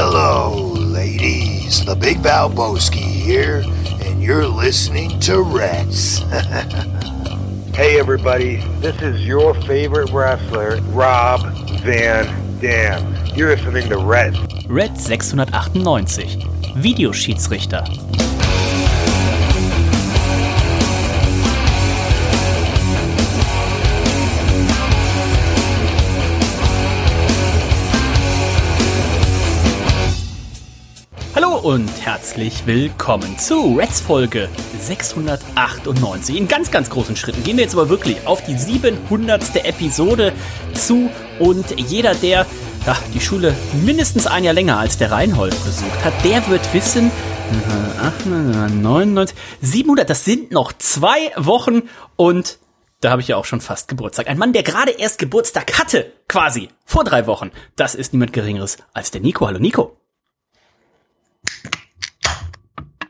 Hello, ladies. The Big Valboski here, and you're listening to Reds. Hey everybody, this is your favorite wrestler, Rob Van Dam. You're listening to Red. Red 698. Videoschiedsrichter. Und herzlich willkommen zu Reds Folge 698. In ganz, ganz großen Schritten gehen wir jetzt aber wirklich auf die 700. Episode zu und jeder, der ja, die Schule mindestens ein Jahr länger als der Reinhold besucht hat, der wird wissen, 99, 700, das sind noch zwei Wochen und da habe ich ja auch schon fast Geburtstag. Ein Mann, der gerade erst Geburtstag hatte, quasi, vor drei Wochen. Das ist niemand Geringeres als der Nico. Hallo Nico.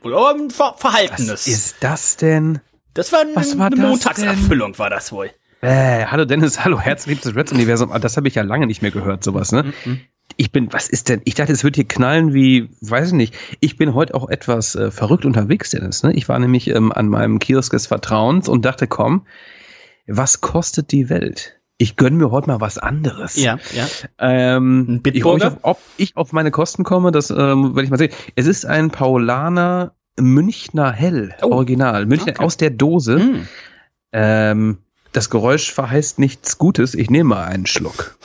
Oder ein Ver Verhaltenes. Was ist das denn? Das war, ein, war eine das Montagserfüllung, war das wohl. Äh, hallo Dennis, hallo, herzlich das Reds Universum. Ah, Das habe ich ja lange nicht mehr gehört, sowas, ne? Ich bin, was ist denn? Ich dachte, es wird hier knallen wie, weiß ich nicht. Ich bin heute auch etwas äh, verrückt unterwegs, Dennis. Ne? Ich war nämlich ähm, an meinem Kiosk des Vertrauens und dachte, komm, was kostet die Welt? Ich gönn mir heute mal was anderes. Ja, ja. Ähm, ich, ob, ich Bitburger? auf, ob ich auf meine Kosten komme, das ähm, werde ich mal sehen. Es ist ein Paulaner Münchner Hell, Oh. Original. Münchner Okay. aus der Dose. Hm. Ähm, das Geräusch verheißt nichts Gutes. Ich nehme mal einen Schluck.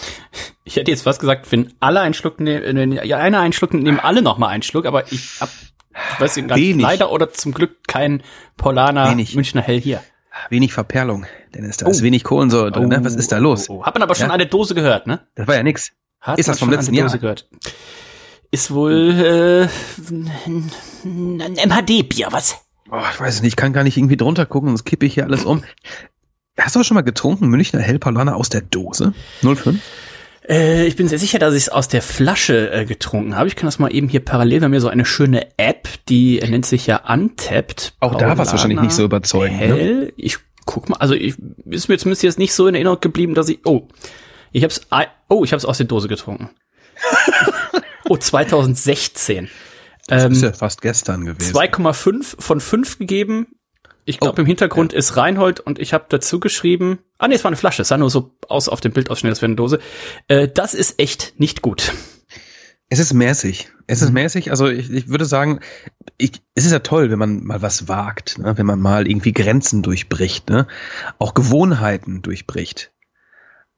Ich hätte jetzt fast gesagt, wenn alle einen Schluck nehmen, wenn ja, einer einen Schluck nehmen alle noch mal einen Schluck, aber ich hab, ich weiß nicht, leider oder zum Glück kein Paulaner Wenig. Münchner Hell hier. Wenig Verperlung, Dennis. Da Oh. ist wenig Kohlensäure drin. ne? Was ist da los? Oh, oh. Hat man aber schon Ja. eine Dose gehört, ne? Das war ja nix. Hat Ist das vom letzten Jahr? Gehört. Ist wohl äh, ein MHD-Bier, was? Oh, ich weiß es nicht. Ich kann gar nicht irgendwie drunter gucken, sonst kippe ich hier alles um. Hast du schon mal getrunken? Münchner Hell Paulaner aus der Dose? 05? Äh, ich bin sehr sicher, dass ich es aus der Flasche äh, getrunken habe. Ich kann das mal eben hier parallel, haben hier so eine schöne App, die nennt sich ja Untapped. Auch da war's wahrscheinlich nicht so überzeugend, ne? Ich guck mal, also ich ist mir zumindest jetzt nicht so in Erinnerung geblieben, dass ich. Oh, ich hab's. Oh, ich hab's aus der Dose getrunken. oh, 2016. Das Ähm, ist ja fast gestern gewesen. 2,5 von 5 gegeben. Ich glaube, Oh, im Hintergrund ist Reinhold und ich habe dazu geschrieben, ah nee, es war eine Flasche, es sah nur so aus auf dem Bildausschnitt, das wäre eine Dose. Äh, das ist echt nicht gut. Es ist mäßig. Es Mhm. ist mäßig. Also ich, ich würde sagen, ich, es ist ja toll, wenn man mal was wagt, ne? wenn man mal irgendwie Grenzen durchbricht, ne? auch Gewohnheiten durchbricht.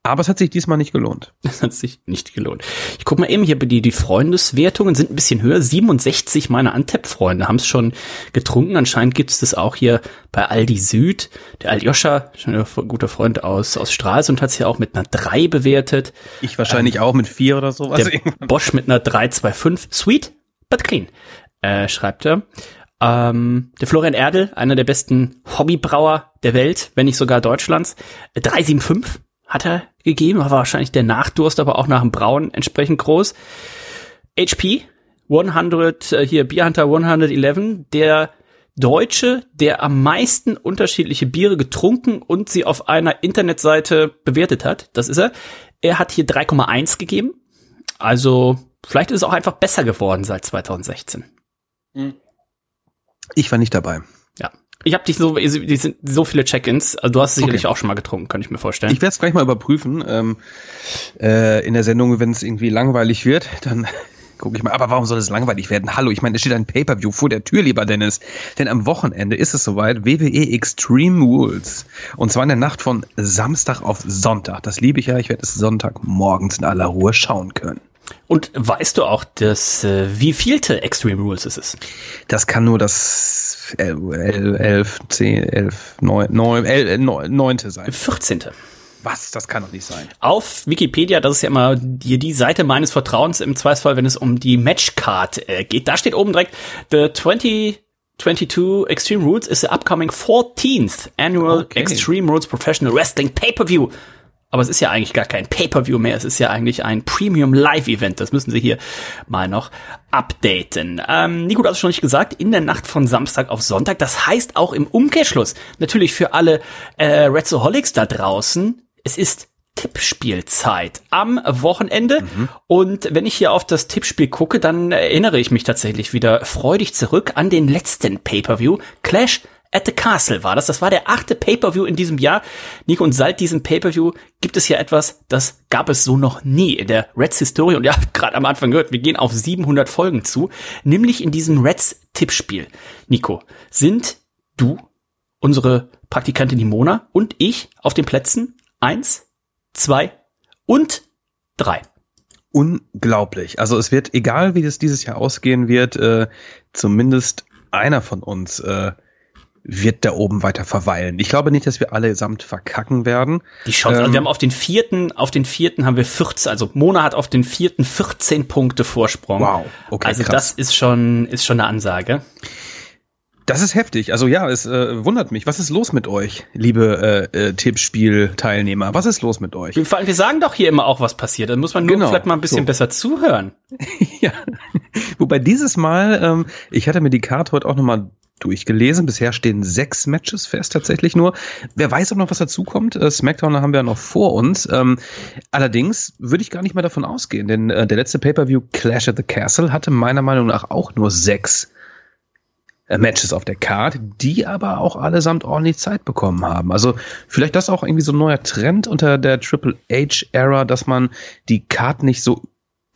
Aber es hat sich diesmal nicht gelohnt. Das hat sich nicht gelohnt. Ich guck mal eben hier, die, die Freundeswertungen sind ein bisschen höher. 67 meiner Antep-Freunde haben es schon getrunken. Anscheinend gibt es das auch hier bei Aldi Süd. Der Aljoscha, schon ein guter Freund aus, aus Stralsund, hat es ja auch mit einer 3 bewertet. Ich wahrscheinlich auch mit vier oder sowas. Der Bosch mit einer 325. Sweet, but clean, äh, schreibt er. Ähm, der Florian Erdel, einer der besten Hobbybrauer der Welt, wenn nicht sogar Deutschlands. Äh, 375 hat er gegeben, war wahrscheinlich der Nachdurst, aber auch nach dem Brauen entsprechend groß. HP 100, äh, hier Beer Hunter 111, der Deutsche, der am meisten unterschiedliche Biere getrunken und sie auf einer Internetseite bewertet hat. Das ist er. Er hat hier 3,1 gegeben. Also vielleicht ist es auch einfach besser geworden seit 2016. Ich war nicht dabei. Ja. Ich habe dich so, die sind so viele Check-ins. Also du hast es sicherlich Okay. auch schon mal getrunken, kann ich mir vorstellen. Ich werde es gleich mal überprüfen. Ähm, äh, in der Sendung, wenn es irgendwie langweilig wird, dann gucke ich mal. Aber warum soll es langweilig werden? Hallo, ich meine, es steht ein Pay-Per-View vor der Tür, lieber Dennis. Denn am Wochenende ist es soweit WWE Extreme Rules. Und zwar in der Nacht von Samstag auf Sonntag. Das liebe ich ja. Ich werde es Sonntag morgens in aller Ruhe schauen können. und weißt du auch, dass äh, wie vielte Extreme Rules es ist? Das kann nur das 11, 11 10, 11, 9, 9, 11, 9 sein. 14. Was? Das kann doch nicht sein. Auf Wikipedia, das ist ja immer die, die Seite meines Vertrauens im Zweifelsfall, wenn es um die Matchcard äh, geht. Da steht oben direkt, the 2022 Extreme Rules is the upcoming 14th Annual Okay. Extreme Rules Professional Wrestling Pay-Per-View. Aber es ist ja eigentlich gar kein Pay-Per-View mehr, es ist ja eigentlich ein Premium Live-Event. Das müssen sie hier mal noch updaten. Ähm, Nico, du hast es schon nicht gesagt, in der Nacht von Samstag auf Sonntag. Das heißt auch im Umkehrschluss, natürlich für alle äh, Redsoholics da draußen, es ist Tippspielzeit am Wochenende. Mhm. Und wenn ich hier auf das Tippspiel gucke, dann erinnere ich mich tatsächlich wieder freudig zurück an den letzten Pay-per-View. Clash at the Castle war das. Das war der achte Pay-per-View in diesem Jahr. Nico, und seit diesem Pay-per-View gibt es hier etwas, das gab es so noch nie in der Reds Historie. Und ihr habt gerade am Anfang gehört, wir gehen auf 700 Folgen zu, nämlich in diesem Reds Tippspiel. Nico, sind du, unsere Praktikantin Nimona und ich auf den Plätzen eins, zwei und drei unglaublich. Also es wird, egal wie das dieses Jahr ausgehen wird, äh, zumindest einer von uns äh, wird da oben weiter verweilen. Ich glaube nicht, dass wir allesamt verkacken werden. Die Chance, ähm, also wir haben auf den vierten, auf den vierten haben wir 14, also Mona hat auf den vierten 14 Punkte Vorsprung. Wow, okay. Also krass. das ist schon, ist schon eine Ansage. Das ist heftig. Also ja, es äh, wundert mich. Was ist los mit euch, liebe äh, äh, Tippspiel-Teilnehmer? Was ist los mit euch? Vor allem, wir sagen doch hier immer auch, was passiert. Dann muss man nur genau, vielleicht mal ein bisschen so. besser zuhören. ja. Wobei dieses Mal, ähm, ich hatte mir die Karte heute auch nochmal durchgelesen. Bisher stehen sechs Matches fest, tatsächlich nur. Wer weiß auch noch, was dazukommt. Äh, SmackDown haben wir ja noch vor uns. Ähm, allerdings würde ich gar nicht mehr davon ausgehen, denn äh, der letzte Pay-Per-View Clash at the Castle hatte meiner Meinung nach auch nur sechs Matches auf der Card, die aber auch allesamt ordentlich Zeit bekommen haben. Also vielleicht das auch irgendwie so ein neuer Trend unter der Triple H-Ära, dass man die Card nicht so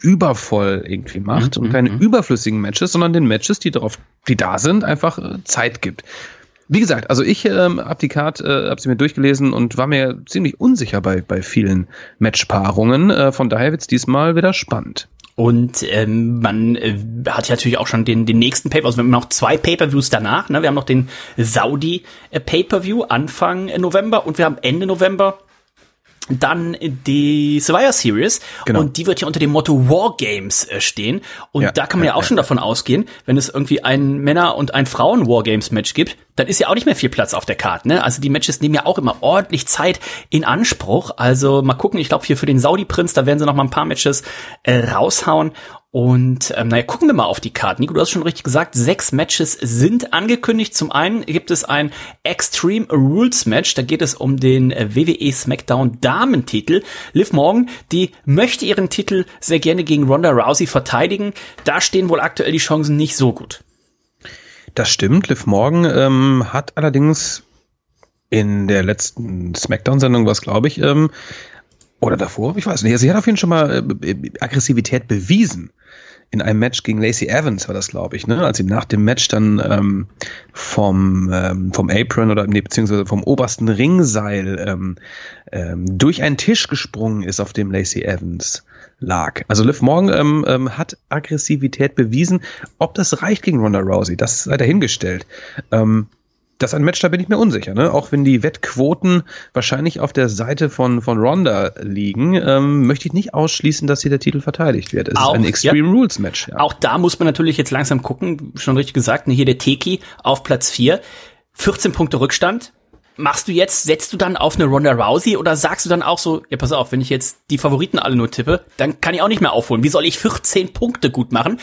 übervoll irgendwie macht mhm, und keine mhm. überflüssigen Matches, sondern den Matches, die drauf, die da sind, einfach äh, Zeit gibt. Wie gesagt, also ich ähm, habe die Card, äh, habe sie mir durchgelesen und war mir ziemlich unsicher bei, bei vielen Matchpaarungen. Äh, von daher wird's diesmal wieder spannend. Und ähm, man äh, hat ja natürlich auch schon den, den nächsten Pay-Per, also wir haben noch zwei Pay-Per-Views danach. Ne? Wir haben noch den Saudi äh, Anfang November und wir haben Ende November dann die Survivor Series genau. und die wird ja unter dem Motto War Games äh, stehen und ja, da kann man ja, ja auch ja. schon davon ausgehen, wenn es irgendwie ein Männer und ein Frauen War Games Match gibt, dann ist ja auch nicht mehr viel Platz auf der Karte, ne? Also die Matches nehmen ja auch immer ordentlich Zeit in Anspruch. Also mal gucken, ich glaube hier für den Saudi Prinz, da werden sie noch mal ein paar Matches äh, raushauen und ähm, naja, gucken wir mal auf die Karte. Nico, du hast schon richtig gesagt, sechs Matches sind angekündigt. Zum einen gibt es ein Extreme Rules Match, da geht es um den äh, WWE SmackDown Damentitel. Liv Morgan, die möchte ihren Titel sehr gerne gegen Ronda Rousey verteidigen. Da stehen wohl aktuell die Chancen nicht so gut. Das stimmt. Liv Morgan ähm, hat allerdings in der letzten SmackDown-Sendung was, glaube ich, ähm, oder davor, ich weiß nicht. Sie hat auf jeden Fall schon mal äh, Aggressivität bewiesen. In einem Match gegen Lacey Evans war das, glaube ich, ne? Als sie nach dem Match dann ähm, vom, ähm, vom Apron oder nee, beziehungsweise vom obersten Ringseil ähm, ähm, durch einen Tisch gesprungen ist, auf dem Lacey Evans lag. Also Liv Morgan ähm, ähm, hat Aggressivität bewiesen. Ob das reicht gegen Ronda Rousey, das sei dahingestellt. Ähm, das ist ein Match, da bin ich mir unsicher, ne? Auch wenn die Wettquoten wahrscheinlich auf der Seite von, von Ronda liegen, ähm, möchte ich nicht ausschließen, dass hier der Titel verteidigt wird. Es auch, ist ein Extreme ja, Rules Match. Ja. Auch da muss man natürlich jetzt langsam gucken, schon richtig gesagt, ne, hier der Teki auf Platz 4, 14 Punkte Rückstand. Machst du jetzt, setzt du dann auf eine Ronda Rousey oder sagst du dann auch so, ja pass auf, wenn ich jetzt die Favoriten alle nur tippe, dann kann ich auch nicht mehr aufholen. Wie soll ich 14 Punkte gut machen?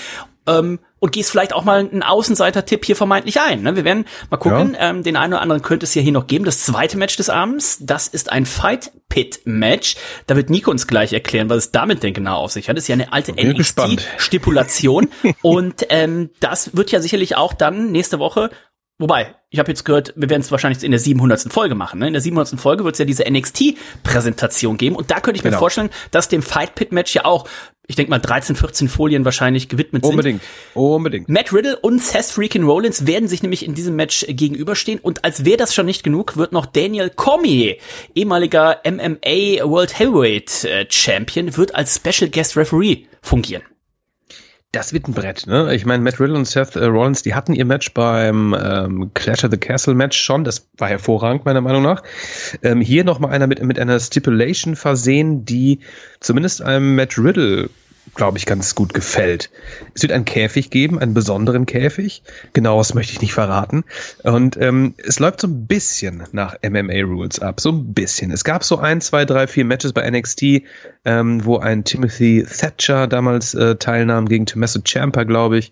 ähm, und gehst vielleicht auch mal einen Außenseiter-Tipp hier vermeintlich ein. Ne? Wir werden mal gucken, ja. ähm, den einen oder anderen könnte es ja hier noch geben. Das zweite Match des Abends, das ist ein Fight-Pit-Match. Da wird Nico uns gleich erklären, was es damit denn genau auf sich hat. Das ist ja eine alte NXT-Stipulation. und ähm, das wird ja sicherlich auch dann nächste Woche Wobei, ich habe jetzt gehört, wir werden es wahrscheinlich in der 700. Folge machen. Ne? In der 700. Folge wird es ja diese NXT-Präsentation geben. Und da könnte ich genau. mir vorstellen, dass dem Fight Pit Match ja auch, ich denke mal, 13, 14 Folien wahrscheinlich gewidmet Unbedingt. sind. Unbedingt. Unbedingt. Matt Riddle und Seth Freakin' Rollins werden sich nämlich in diesem Match gegenüberstehen. Und als wäre das schon nicht genug, wird noch Daniel Cormier, ehemaliger MMA World Heavyweight äh, Champion, wird als Special Guest Referee fungieren das wird ein Brett, ne? Ich meine, Matt Riddle und Seth äh, Rollins, die hatten ihr Match beim ähm, Clash of the Castle Match schon. Das war hervorragend, meiner Meinung nach. Ähm, hier nochmal einer mit, mit einer Stipulation versehen, die zumindest einem Matt Riddle glaube ich, ganz gut gefällt. Es wird einen Käfig geben, einen besonderen Käfig. Genaues möchte ich nicht verraten. Und ähm, es läuft so ein bisschen nach MMA-Rules ab. So ein bisschen. Es gab so ein, zwei, drei, vier Matches bei NXT, ähm, wo ein Timothy Thatcher damals äh, teilnahm gegen Tommaso Ciampa, glaube ich.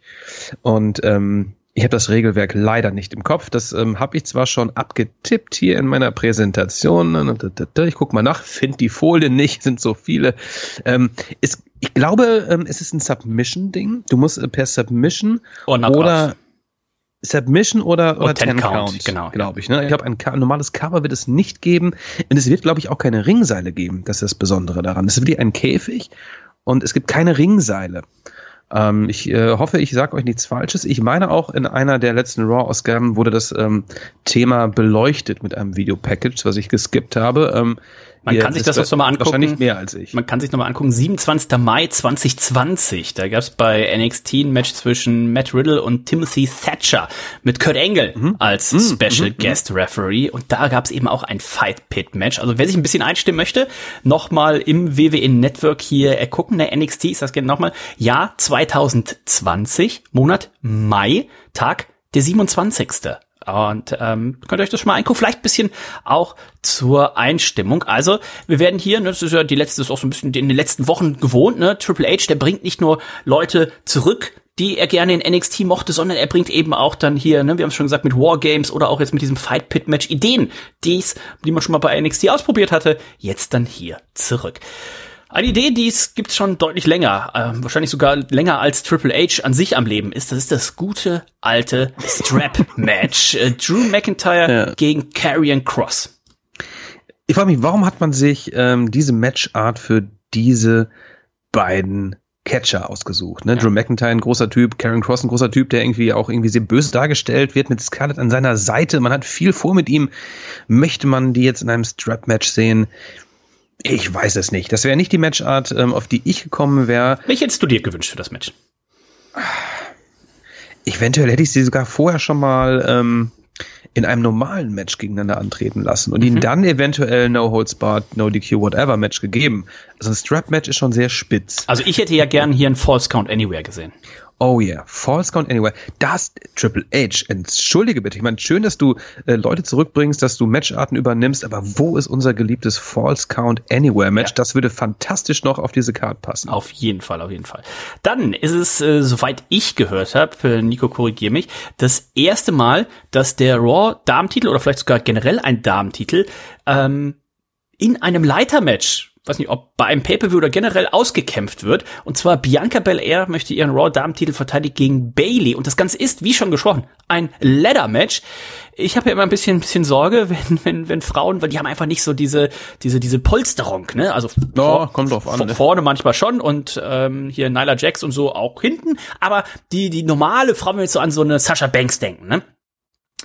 Und ähm, Ich habe das Regelwerk leider nicht im Kopf. Das ähm, habe ich zwar schon abgetippt hier in meiner Präsentation. Ich guck mal nach, finde die Folien nicht, sind so viele. Ähm, ist, ich glaube, ähm, es ist ein Submission-Ding. Du musst äh, per Submission Oh, oder Submission oder, oder Oh, Ten Ten Count, Count, genau. glaube ich. Ne? Ich glaube, ein, normales Cover wird es nicht geben. Und es wird, glaube ich, auch keine Ringseile geben. Das ist das Besondere daran. Es ist wie ein Käfig und es gibt keine Ringseile. Ähm, ich äh, hoffe, ich sage euch nichts Falsches. Ich meine auch in einer der letzten Raw-Ausgaben wurde das ähm, Thema beleuchtet mit einem Videopackage, was ich geskippt habe. Ähm, Man kann sich das auch so mal angucken. Wahrscheinlich mehr als ich. Man kann sich nochmal angucken, 27. Mai 2020, da gab es bei NXT ein Match zwischen Matt Riddle und Timothy Thatcher mit Kurt Angle Mhm. als Special Guest Referee und da gab es eben auch ein Fight Pit Match. Also wer sich ein bisschen einstimmen möchte, nochmal im WWE Network hier äh, gucken, der NXT ist das gerne nochmal, Jahr 2020, Monat Mai, Tag der 27. Und ähm, könnt ihr euch das schon mal angucken, vielleicht bisschen auch zur Einstimmung. Also, wir werden hier, ne, das ist ja die letzte, das ist auch so ein bisschen in den letzten Wochen gewohnt, ne? Triple H, der bringt nicht nur Leute zurück, die er gerne in NXT mochte, sondern er bringt eben auch dann hier, ne, wir haben es schon gesagt, mit Wargames oder auch jetzt mit diesem Fight Pit Match Ideen, dies, die man schon mal bei NXT ausprobiert hatte, jetzt dann hier zurück. Eine Idee, die es gibt schon deutlich länger, ähm, wahrscheinlich sogar länger als Triple H an sich am Leben ist. Das ist das gute alte Strap-Match. Äh, Drew McIntyre Ja. gegen Karrion Cross. Ich frage mich, warum hat man sich ähm, diese Matchart für diese beiden Catcher ausgesucht? Ne? Drew McIntyre, ein großer Typ, Karen Cross, ein großer Typ, der irgendwie auch irgendwie sehr böse dargestellt wird, mit Scarlett an seiner Seite. Man hat viel vor mit ihm. Möchte man die jetzt in einem Strap-Match sehen? Ich weiß es nicht. Das wäre nicht die Matchart, ähm, auf die ich gekommen wäre. Welche hättest du dir gewünscht für das Match? Eventuell hätte ich sie sogar vorher schon mal ähm, in einem normalen Match gegeneinander antreten lassen und ihnen dann eventuell No Holds Barred, No DQ, Whatever Match gegeben. Also ein Strap-Match ist schon sehr spitz. Also ich hätte ja gern hier ein False Count Anywhere gesehen. Oh yeah, False Count Anywhere. Das Triple H. Entschuldige bitte. Ich meine, schön, dass du äh, Leute zurückbringst, dass du Matcharten übernimmst, aber wo ist unser geliebtes False Count Anywhere Match? Ja. Das würde fantastisch noch auf diese Card passen. Auf jeden Fall, auf jeden Fall. Dann ist es, äh, soweit ich gehört habe, äh, Nico korrigier mich, das erste Mal, dass der Raw Damentitel oder vielleicht sogar generell ein Damentitel ähm, in einem Leitermatch, weiß nicht, ob bei einem Pay-Per-View oder generell ausgekämpft wird. Und zwar Bianca Belair möchte ihren Raw Damentitel verteidigen gegen Bailey. Und das Ganze ist, wie schon gesprochen, ein Ladder-Match. Ich habe ja immer ein bisschen, ein bisschen Sorge, wenn, wenn, wenn Frauen, weil die haben einfach nicht so diese, diese, diese Polsterung, ne? Also Ja, kommt drauf an, vor- ne? vorne manchmal schon und ähm, hier Nyla Jax und so auch hinten. Aber die, die normale Frau, wenn wir jetzt so an so eine Sasha Banks denken, ne?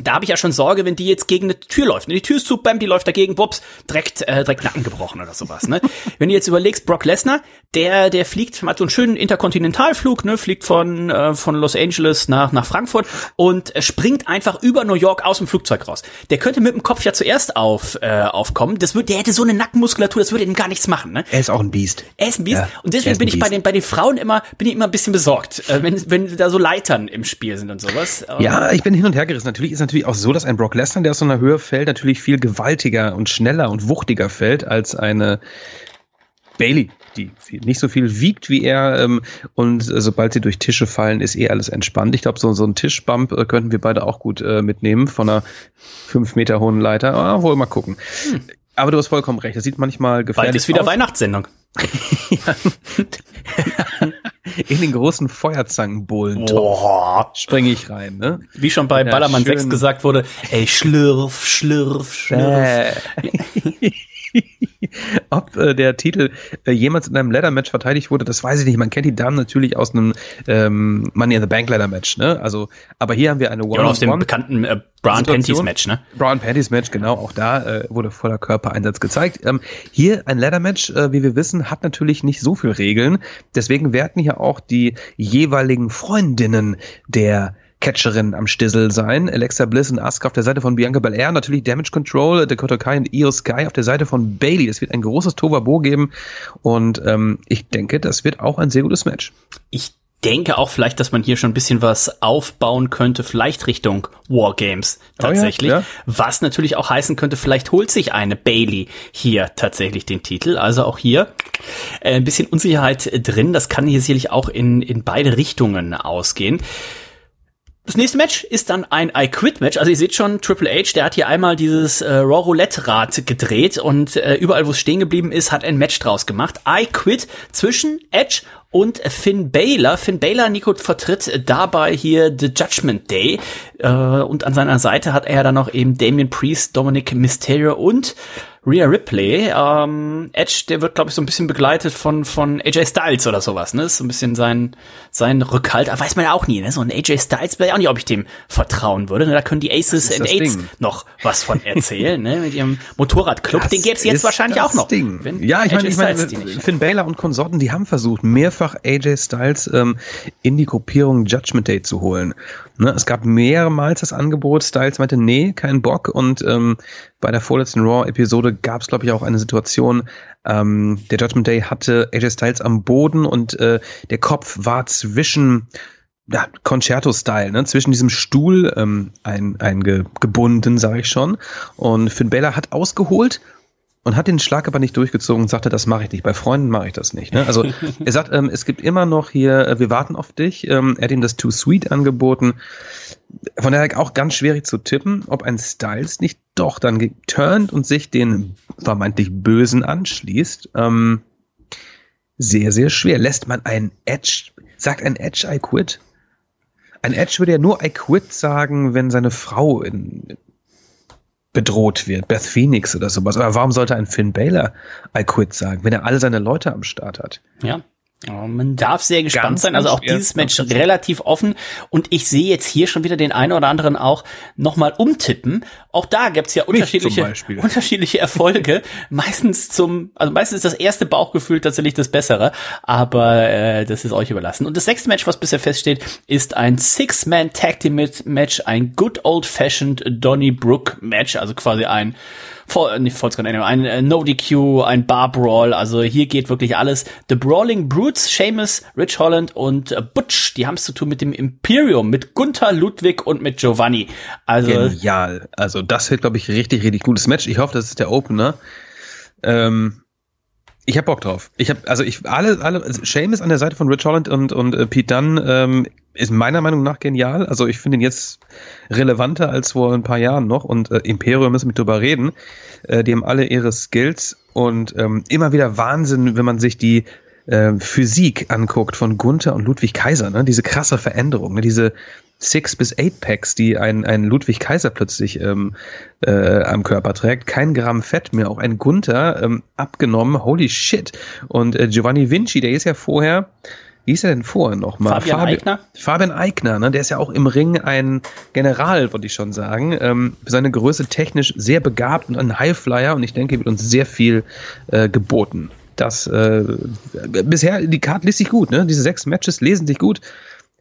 Da habe ich ja schon Sorge, wenn die jetzt gegen eine Tür läuft. Ne? Die Tür ist zu, bam, die läuft dagegen, wups, direkt, äh, direkt Nacken gebrochen oder sowas. Ne? wenn du jetzt überlegst, Brock Lesnar, der, der fliegt, hat so einen schönen Interkontinentalflug, ne? fliegt von, äh, von Los Angeles nach, nach Frankfurt und springt einfach über New York aus dem Flugzeug raus. Der könnte mit dem Kopf ja zuerst auf, äh, aufkommen. Das würde, der hätte so eine Nackenmuskulatur, das würde ihm gar nichts machen. Ne? Er ist auch ein Biest. Er ist ein Biest. Ja, und deswegen bin ich bei den, bei den Frauen immer, bin ich immer ein bisschen besorgt, äh, wenn, wenn da so Leitern im Spiel sind und sowas. Ja, ich bin hin und her gerissen. Natürlich ist natürlich auch so, dass ein Brock Lesnar, der aus so einer Höhe fällt, natürlich viel gewaltiger und schneller und wuchtiger fällt als eine Bailey, die nicht so viel wiegt wie er. Ähm, und äh, sobald sie durch Tische fallen, ist eh alles entspannt. Ich glaube, so, so ein Tischbump äh, könnten wir beide auch gut äh, mitnehmen von einer fünf Meter hohen Leiter. Ah, wohl mal gucken. Aber du hast vollkommen recht. Das sieht manchmal gefährlich Bald ist wieder aus. Weihnachtssendung. In den großen Feuerzangenbohlen springe ich rein. Ne? Wie schon bei Ja, Ballermann schön. 6 gesagt wurde, ey, schlürf, schlürf, schlürf. Äh. Ob äh, der Titel äh, jemals in einem Ladder-Match verteidigt wurde, das weiß ich nicht. Man kennt die Damen natürlich aus einem ähm, Money in the Bank Ladder-Match, ne? Also, aber hier haben wir eine Ja, und aus dem bekannten äh, Brown. Panties Match, ne? Brown Panties Match, genau, auch da äh, wurde voller Körpereinsatz gezeigt. Ähm, hier ein Ladder Match, äh, wie wir wissen, hat natürlich nicht so viel Regeln. Deswegen werden hier auch die jeweiligen Freundinnen der Catcherin am Stissel sein. Alexa Bliss und Asuka auf der Seite von Bianca Belair. Natürlich Damage Control, Dakota Kai und Io Sky auf der Seite von Bailey. Es wird ein großes Tovabo geben und ähm, ich denke, das wird auch ein sehr gutes Match. Ich denke auch vielleicht, dass man hier schon ein bisschen was aufbauen könnte, vielleicht Richtung Wargames Oh ja, tatsächlich. Was natürlich auch heißen könnte, vielleicht holt sich eine Bailey hier tatsächlich den Titel. Also auch hier äh, ein bisschen Unsicherheit äh, drin. Das kann hier sicherlich auch in, in beide Richtungen ausgehen. Das nächste Match ist dann ein I Quit Match. Also ihr seht schon, Triple H, der hat hier einmal dieses äh, Raw Roulette Rad gedreht und äh, überall, wo es stehen geblieben ist, hat ein Match draus gemacht. I Quit zwischen Edge und Finn Baylor. Finn Baylor, Nico, vertritt dabei hier The Judgment Day. Äh, und an seiner Seite hat er dann noch eben Damien Priest, Dominic Mysterio und Rhea Ripley. Ähm, Edge, der wird, glaube ich, so ein bisschen begleitet von, von AJ Styles oder sowas, ne? ist so ein bisschen sein, sein Rückhalt. Aber weiß man ja auch nie, ne? So ein AJ Styles, weiß ich auch nicht, ob ich dem vertrauen würde. Ne? Da können die Aces and Aids noch was von erzählen, ne? Mit ihrem Motorradclub. Den gäbe es jetzt wahrscheinlich auch noch. Ding. ja, ich meine, ich mein, Finn Baylor und Konsorten, die haben versucht, mehrfach AJ Styles ähm, in die Gruppierung Judgment Day zu holen. Ne, es gab mehrmals das Angebot, Styles meinte, nee, kein Bock. Und ähm, bei der vorletzten Raw-Episode gab es, glaube ich, auch eine Situation, ähm, der Judgment Day hatte AJ Styles am Boden und äh, der Kopf war zwischen ja, Concerto-Style, ne? zwischen diesem Stuhl ähm, ein, eingebunden, sage ich schon. Und Finn Balor hat ausgeholt und hat den Schlag aber nicht durchgezogen und sagte, das mache ich nicht. Bei Freunden mache ich das nicht. Ne? Also er sagt, ähm, es gibt immer noch hier, äh, wir warten auf dich. Ähm, er hat ihm das Too Sweet angeboten. Von daher auch ganz schwierig zu tippen, ob ein Styles nicht doch dann geturnt und sich den vermeintlich Bösen anschließt. Ähm, sehr, sehr schwer. Lässt man ein Edge, sagt ein Edge I quit? Ein Edge würde ja nur I quit sagen, wenn seine Frau in, bedroht wird, Beth Phoenix oder sowas. Aber warum sollte ein Finn Baylor I quit sagen, wenn er alle seine Leute am Start hat? Ja. Oh, man darf sehr gespannt ganz, sein. Also auch dieses Match relativ offen. Und ich sehe jetzt hier schon wieder den einen oder anderen auch nochmal umtippen. Auch da gibt's ja unterschiedliche, unterschiedliche Erfolge. meistens zum, also meistens ist das erste Bauchgefühl tatsächlich das bessere. Aber äh, das ist euch überlassen. Und das sechste Match, was bisher feststeht, ist ein Six-Man Tag Team Match, ein Good Old Fashioned Donny Brook Match. Also quasi ein Voll, nicht Vollscreen Anyway, ein äh, No DQ, ein Bar Brawl, also hier geht wirklich alles. The Brawling Brutes, Seamus, Rich Holland und äh, Butch, die haben es zu tun mit dem Imperium, mit Gunther, Ludwig und mit Giovanni. Also genial. Also das wird glaube ich richtig richtig gutes Match. Ich hoffe, das ist der Opener. Ähm ich hab Bock drauf. Ich habe also ich alle alle also Seamus an der Seite von Rich Holland und und äh, Pete Dunn ähm, ist meiner Meinung nach genial. Also ich finde ihn jetzt relevanter als vor ein paar Jahren noch und äh, Imperium müssen wir drüber reden. Äh, die haben alle ihre Skills und ähm, immer wieder Wahnsinn, wenn man sich die äh, Physik anguckt von Gunther und Ludwig Kaiser, ne? diese krasse Veränderung, ne? diese Six bis Eight Packs, die ein, ein Ludwig Kaiser plötzlich ähm, äh, am Körper trägt, kein Gramm Fett mehr, auch ein Gunther ähm, abgenommen, holy shit. Und äh, Giovanni Vinci, der ist ja vorher wie ist er denn vorher nochmal? Fabian Fabi Eigner? Fabian Eigner, ne? der ist ja auch im Ring ein General, würde ich schon sagen. Ähm, für seine Größe technisch sehr begabt und ein Highflyer und ich denke, wird uns sehr viel äh, geboten. Das äh, bisher, die Karte liest sich gut, ne? Diese sechs Matches lesen sich gut.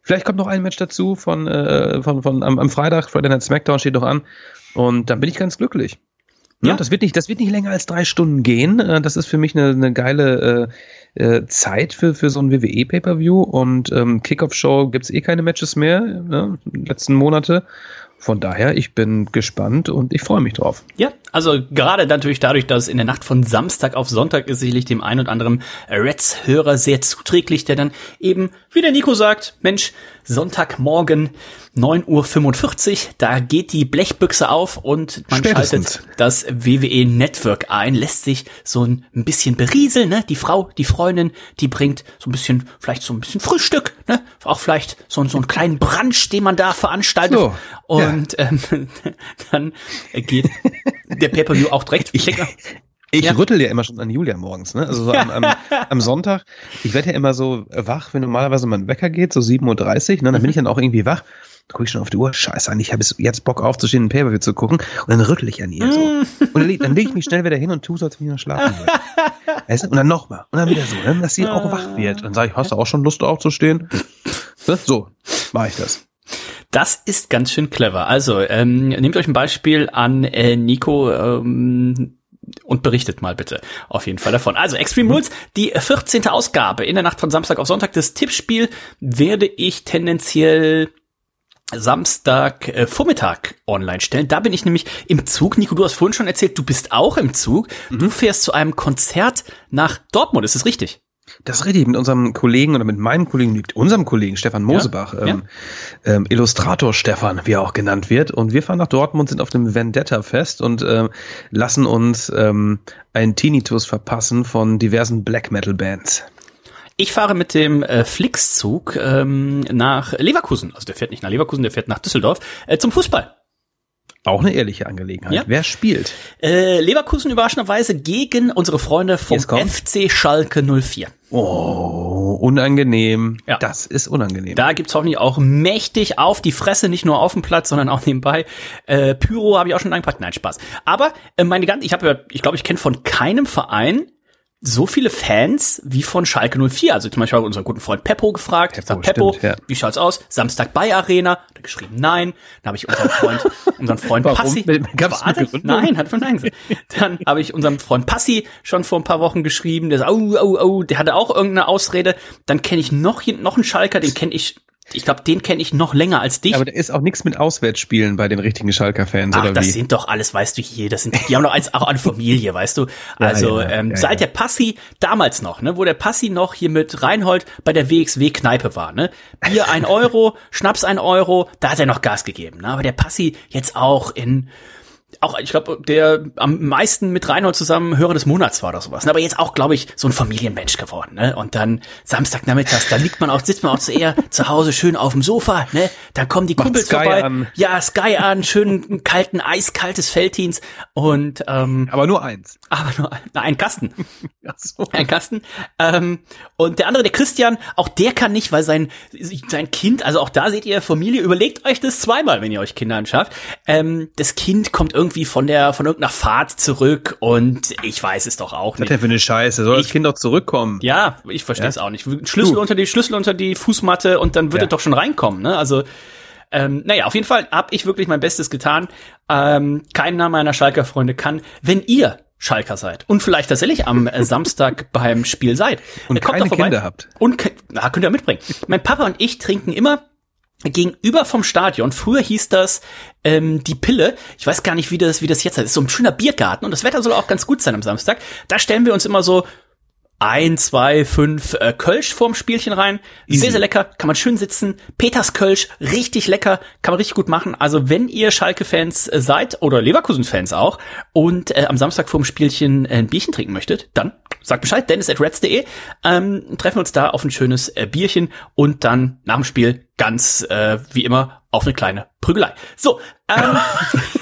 Vielleicht kommt noch ein Match dazu von, äh, von, von am, am Freitag, Friday Night SmackDown steht noch an. Und dann bin ich ganz glücklich. Ja, das wird nicht, das wird nicht länger als drei Stunden gehen. Äh, das ist für mich eine, eine geile äh, Zeit für, für so ein WWE Pay-Per-View und ähm, Kickoff-Show gibt's eh keine Matches mehr, ne, letzten Monate. Von daher, ich bin gespannt und ich freue mich drauf. Ja, also gerade natürlich dadurch, dass es in der Nacht von Samstag auf Sonntag ist, sicherlich dem einen oder anderen Reds-Hörer sehr zuträglich, der dann eben, wie der Nico sagt, Mensch, Sonntagmorgen 9.45 Uhr, da geht die Blechbüchse auf und man Spätestens. schaltet das WWE Network ein, lässt sich so ein bisschen berieseln, ne? Die Frau, die Freundin, die bringt so ein bisschen, vielleicht so ein bisschen Frühstück, ne? Auch vielleicht so, so einen kleinen Brunch, den man da veranstaltet. So, und ja. ähm, dann geht der Pay-Per-View auch direkt. Ich, ich ja. rüttel ja immer schon an Julia morgens, ne? Also so am, am, am Sonntag. Ich werde ja immer so wach, wenn normalerweise mein Wecker geht, so 7.30 Uhr, ne? Dann bin ich dann auch irgendwie wach. Da gucke ich schon auf die Uhr, scheiße, ich habe jetzt Bock aufzustehen, ein Pay-Per-View zu gucken. Und dann rüttel ich an ihr so. Und dann, dann lege ich mich schnell wieder hin und tu, so als wenn ich noch schlafen würde. Weißt du? Und dann nochmal. Und dann wieder so, ne? dass sie auch wach wird. Und dann sage ich, hast du auch schon Lust aufzustehen? So, mache ich das. Das ist ganz schön clever. Also, ähm, nehmt euch ein Beispiel an äh, Nico. Ähm, und berichtet mal bitte auf jeden Fall davon. Also Extreme Rules, die 14. Ausgabe in der Nacht von Samstag auf Sonntag. Das Tippspiel werde ich tendenziell Samstag äh, Vormittag online stellen. Da bin ich nämlich im Zug. Nico, du hast vorhin schon erzählt, du bist auch im Zug. Mhm. Du fährst zu einem Konzert nach Dortmund, ist das richtig? Das rede ich mit unserem Kollegen oder mit meinem Kollegen, mit unserem Kollegen Stefan Mosebach, Ja, ähm, ähm, Illustrator Stefan, wie er auch genannt wird. Und wir fahren nach Dortmund, sind auf dem Vendetta-Fest und ähm, lassen uns ähm, einen Tinnitus verpassen von diversen Black Metal-Bands. Ich fahre mit dem äh, Flixzug ähm, nach Leverkusen. Also der fährt nicht nach Leverkusen, der fährt nach Düsseldorf äh, zum Fußball. Auch eine ehrliche Angelegenheit. Ja. Wer spielt? Äh, Leverkusen überraschenderweise gegen unsere Freunde vom. FC Schalke 04. Oh, unangenehm. Ja. Das ist unangenehm. Da gibt's hoffentlich auch mächtig auf die Fresse, nicht nur auf dem Platz, sondern auch nebenbei. Äh, Pyro habe ich auch schon eingepackt. Nein, Spaß. Aber äh, meine ganzen, ich habe ja, ich glaube, ich kenne von keinem Verein so viele Fans wie von Schalke 04. Also zum Beispiel habe ich unseren guten Freund Peppo gefragt. Peppo, Sag, Peppo, stimmt, ja. wie schaut's aus? Samstag bei Arena. Hat er geschrieben, nein. Dann habe ich unseren Freund, unseren Freund Warum? Passi. Gab's eine Warte, Begründung? Nein, hat von nein gesagt. Dann habe ich unserem Freund Passi schon vor ein paar Wochen geschrieben. Der sagt, oh, oh, oh, der hatte auch irgendeine Ausrede. Dann kenne ich noch, noch einen Schalker, den kenne ich, ich glaube, den kenne ich noch länger als dich. Aber da ist auch nichts mit Auswärtsspielen bei den richtigen Schalker-Fans, Ach, oder das wie? sind doch alles, weißt du hier, das sind, die haben doch als auch eine Familie, weißt du. Also ja, ähm, ja, seit ja. der Passi damals noch, ne, wo der Passi noch hier mit Reinhold bei der WXW Kneipe war, ne, Bier ein Euro, Schnaps ein Euro, da hat er noch Gas gegeben, ne, aber der Passi jetzt auch in auch, ich glaube, der am meisten mit Reinhold zusammen Hörer des Monats war oder sowas. Aber jetzt auch, glaube ich, so ein Familienmensch geworden. Ne? Und dann Samstagnachmittags, da liegt man auch, sitzt man auch zu eher zu Hause schön auf dem Sofa. Ne? Dann kommen die Macht Kumpels Sky vorbei. an. Ja, Sky an, schön kalten, eiskaltes Felddienst und ähm, Aber nur eins. aber nur ein, na, ein Kasten. Ach so. Ein Kasten. Ähm, und der andere, der Christian, auch der kann nicht, weil sein, sein Kind, also auch da seht ihr Familie, überlegt euch das zweimal, wenn ihr euch Kinder anschafft. Ähm, das Kind kommt irgendwie von der, von irgendeiner Fahrt zurück und ich weiß es doch auch Was nicht. denn für eine Scheiße? Soll das Ich- Kind doch zurückkommen? Ja, ich verstehe Ja? es auch nicht. Schlüssel Du. unter die Schlüssel unter die Fußmatte und dann wird Ja. es doch schon reinkommen, ne? Also ähm, naja, auf jeden Fall habe ich wirklich mein Bestes getan. Ähm, keiner meiner Schalker Freunde kann, wenn ihr Schalker seid und vielleicht tatsächlich am äh, Samstag beim Spiel seid. Und äh, kommt keine vorbei. Kinder habt. Und na, könnt ihr mitbringen. Mein Papa und ich trinken immer gegenüber vom Stadion. Früher hieß das ähm, die Pille. Ich weiß gar nicht, wie das, wie das jetzt heißt. Das ist so ein schöner Biergarten und das Wetter soll auch ganz gut sein am Samstag. Da stellen wir uns immer so ein, zwei, fünf äh, Kölsch vorm Spielchen rein. Easy. Sehr, sehr lecker. Kann man schön sitzen. Peters Kölsch, richtig lecker. Kann man richtig gut machen. Also wenn ihr Schalke-Fans äh, seid oder Leverkusen-Fans auch und äh, am Samstag vorm Spielchen äh, ein Bierchen trinken möchtet, dann sagt Bescheid, dennis at reds.de. Ähm, treffen uns da auf ein schönes äh, Bierchen und dann nach dem Spiel ganz äh, wie immer auf eine kleine Prügelei. So, ähm,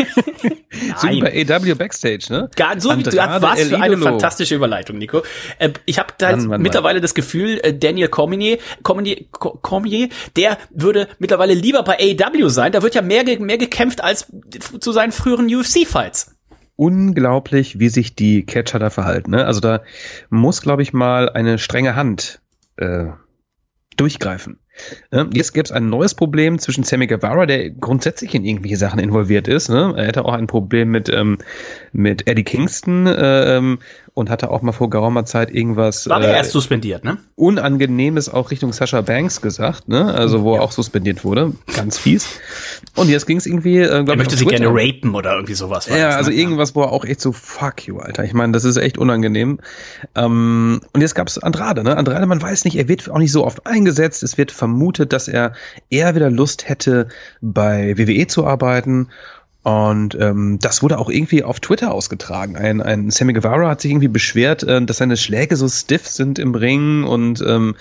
bei AW Backstage, ne? Gar so wie du Andrade was für eine fantastische Überleitung, Nico. Äh, ich habe da Mann, jetzt Mann, mittlerweile das Gefühl, äh, Daniel Cormier, Cormier, Co- Cormier, der würde mittlerweile lieber bei AEW sein. Da wird ja mehr, mehr gekämpft als zu seinen früheren UFC-Fights. Unglaublich, wie sich die Catcher da verhalten. Ne? Also da muss, glaube ich, mal eine strenge Hand äh, durchgreifen. Ne? Jetzt gäbe es ein neues Problem zwischen Sammy Guevara, der grundsätzlich in irgendwelche Sachen involviert ist. Ne? Er hatte auch ein Problem mit, ähm, mit Eddie Kingston äh, ähm, und hatte auch mal vor geraumer Zeit irgendwas War er äh, erst suspendiert, ne? Unangenehmes auch Richtung Sascha Banks gesagt, ne? Also wo er auch suspendiert wurde. Ganz fies. Und jetzt ging es irgendwie, äh, glaub Er ich, möchte sie Twitter. gerne rapen oder irgendwie sowas. Ja, das, also ne? irgendwas, wo er auch echt so, fuck you, Alter. Ich meine, das ist echt unangenehm. Ähm, und jetzt gab's Andrade, ne? Andrade, man weiß nicht, er wird auch nicht so oft eingesetzt. Es wird vermutet, dass er eher wieder Lust hätte, bei WWE zu arbeiten. Und ähm, das wurde auch irgendwie auf Twitter ausgetragen. Ein, ein Sammy Guevara hat sich irgendwie beschwert, äh, dass seine Schläge so stiff sind im Ring und ähm,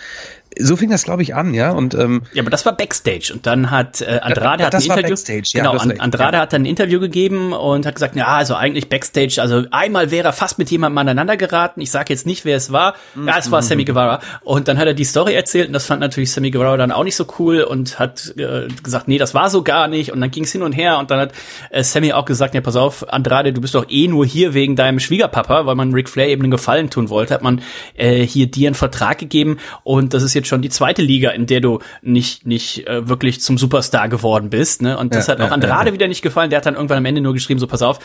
so fing das, glaube ich, an, ja. Und ähm, Ja, aber das war Backstage und dann hat äh, Andrade Das- hat das ein war Interview. Backstage, ja, genau, du hast An- recht, Andrade ja. hat dann ein Interview gegeben und hat gesagt, ja, also eigentlich Backstage, also einmal wäre er fast mit jemandem aneinander geraten. Ich sage jetzt nicht, wer es war. Ja, es war Sammy Guevara. Und dann hat er die Story erzählt und das fand natürlich Sammy Guevara dann auch nicht so cool und hat äh, gesagt, nee, das war so gar nicht. Und dann ging es hin und her und dann hat äh, Sammy auch gesagt, ja, pass auf, Andrade, du bist doch eh nur hier wegen deinem Schwiegerpapa, weil man Ric Flair eben einen Gefallen tun wollte, hat man äh, hier dir einen Vertrag gegeben und das ist jetzt schon die zweite Liga, in der du nicht nicht äh, wirklich zum Superstar geworden bist, ne? Und das Ja, hat auch Andrade ja. wieder nicht gefallen. Der hat dann irgendwann am Ende nur geschrieben, so pass auf,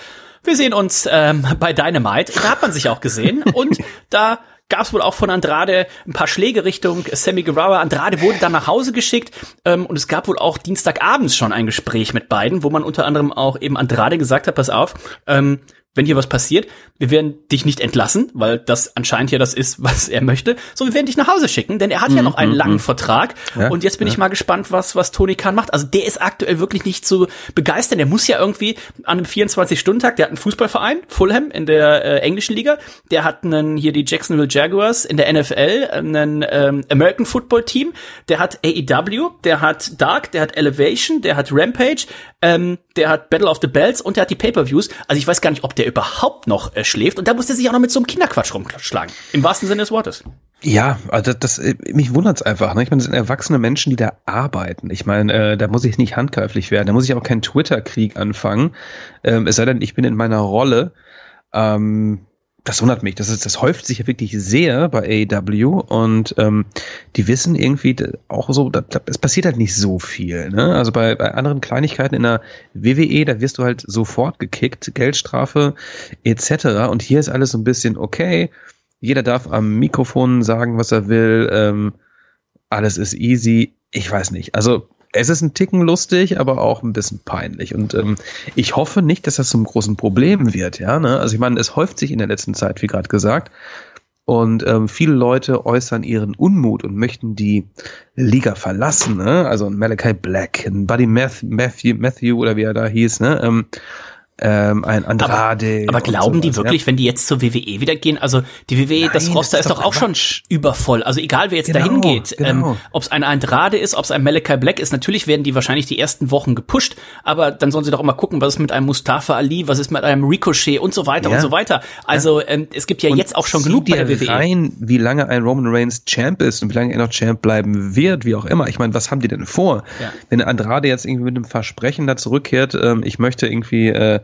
wir sehen uns ähm, bei Dynamite. Da hat man sich auch gesehen und da gab es wohl auch von Andrade ein paar Schläge Richtung Sammy Guevara. Andrade wurde dann nach Hause geschickt ähm, und es gab wohl auch Dienstagabends schon ein Gespräch mit beiden, wo man unter anderem auch eben Andrade gesagt hat, pass auf, ähm, wenn hier was passiert, wir werden dich nicht entlassen, weil das anscheinend ja das ist, was er möchte, sondern wir werden dich nach Hause schicken, denn er hat ja noch einen langen Vertrag. Ja, und jetzt bin ja. ich mal gespannt, was, was Tony Khan macht. Also der ist aktuell wirklich nicht zu begeistern. Der muss ja irgendwie an einem 24-Stunden-Tag, der hat einen Fußballverein, Fulham in der äh, englischen Liga, der hat einen hier die Jacksonville Jaguars in der NFL, einen ähm, American Football Team, der hat AEW, der hat Dark, der hat Elevation, der hat Rampage, ähm, der hat Battle of the Bells und der hat die Pay-Per-Views. Also ich weiß gar nicht, ob der überhaupt noch äh, schläft und da muss er sich auch noch mit so einem Kinderquatsch rumschlagen. Im wahrsten Sinne des Wortes. Ja, also das, das mich wundert's einfach. Ne? Ich meine, das sind erwachsene Menschen, die da arbeiten. Ich meine, äh, da muss ich nicht handgreiflich werden. Da muss ich auch keinen Twitter-Krieg anfangen. Ähm, es sei denn, ich bin in meiner Rolle. Ähm, das wundert mich. Das, ist, das häuft sich ja wirklich sehr bei AEW und ähm, die wissen irgendwie auch so, da, da, es passiert halt nicht so viel. Ne? Also bei, bei anderen Kleinigkeiten in der WWE, da wirst du halt sofort gekickt, Geldstrafe etc. Und hier ist alles so ein bisschen okay. Jeder darf am Mikrofon sagen, was er will. Ähm, alles ist easy. Ich weiß nicht. Also es ist ein Ticken lustig, aber auch ein bisschen peinlich. Und ähm, ich hoffe nicht, dass das zum großen Problem wird. Ja, ne? Also ich meine, es häuft sich in der letzten Zeit, wie gerade gesagt. Und ähm, viele Leute äußern ihren Unmut und möchten die Liga verlassen. Ne? Also Malachi Black, ein Buddy Matthew, Matthew oder wie er da hieß. Ne? Ähm, ähm, ein Andrade. Aber, aber glauben die wirklich, ja? wenn die jetzt zur WWE wieder gehen? Also die WWE, das Nein, Roster das ist ist doch auch schon Quatsch. übervoll. Also egal, wer jetzt Genau, dahin geht, genau. ähm, ob es ein Andrade ist, ob es ein Malachi Black ist, natürlich werden die wahrscheinlich die ersten Wochen gepusht, aber dann sollen sie doch immer gucken, was ist mit einem Mustafa Ali, was ist mit einem Ricochet und so weiter Ja. und so weiter. Also ähm, es gibt ja Und jetzt auch schon genug bei der WWE. rein, wie lange ein Roman Reigns Champ ist und wie lange er noch Champ bleiben wird, wie auch immer. Ich meine, was haben die denn vor? Ja. Wenn Andrade jetzt irgendwie mit einem Versprechen da zurückkehrt, ähm, ich möchte irgendwie äh,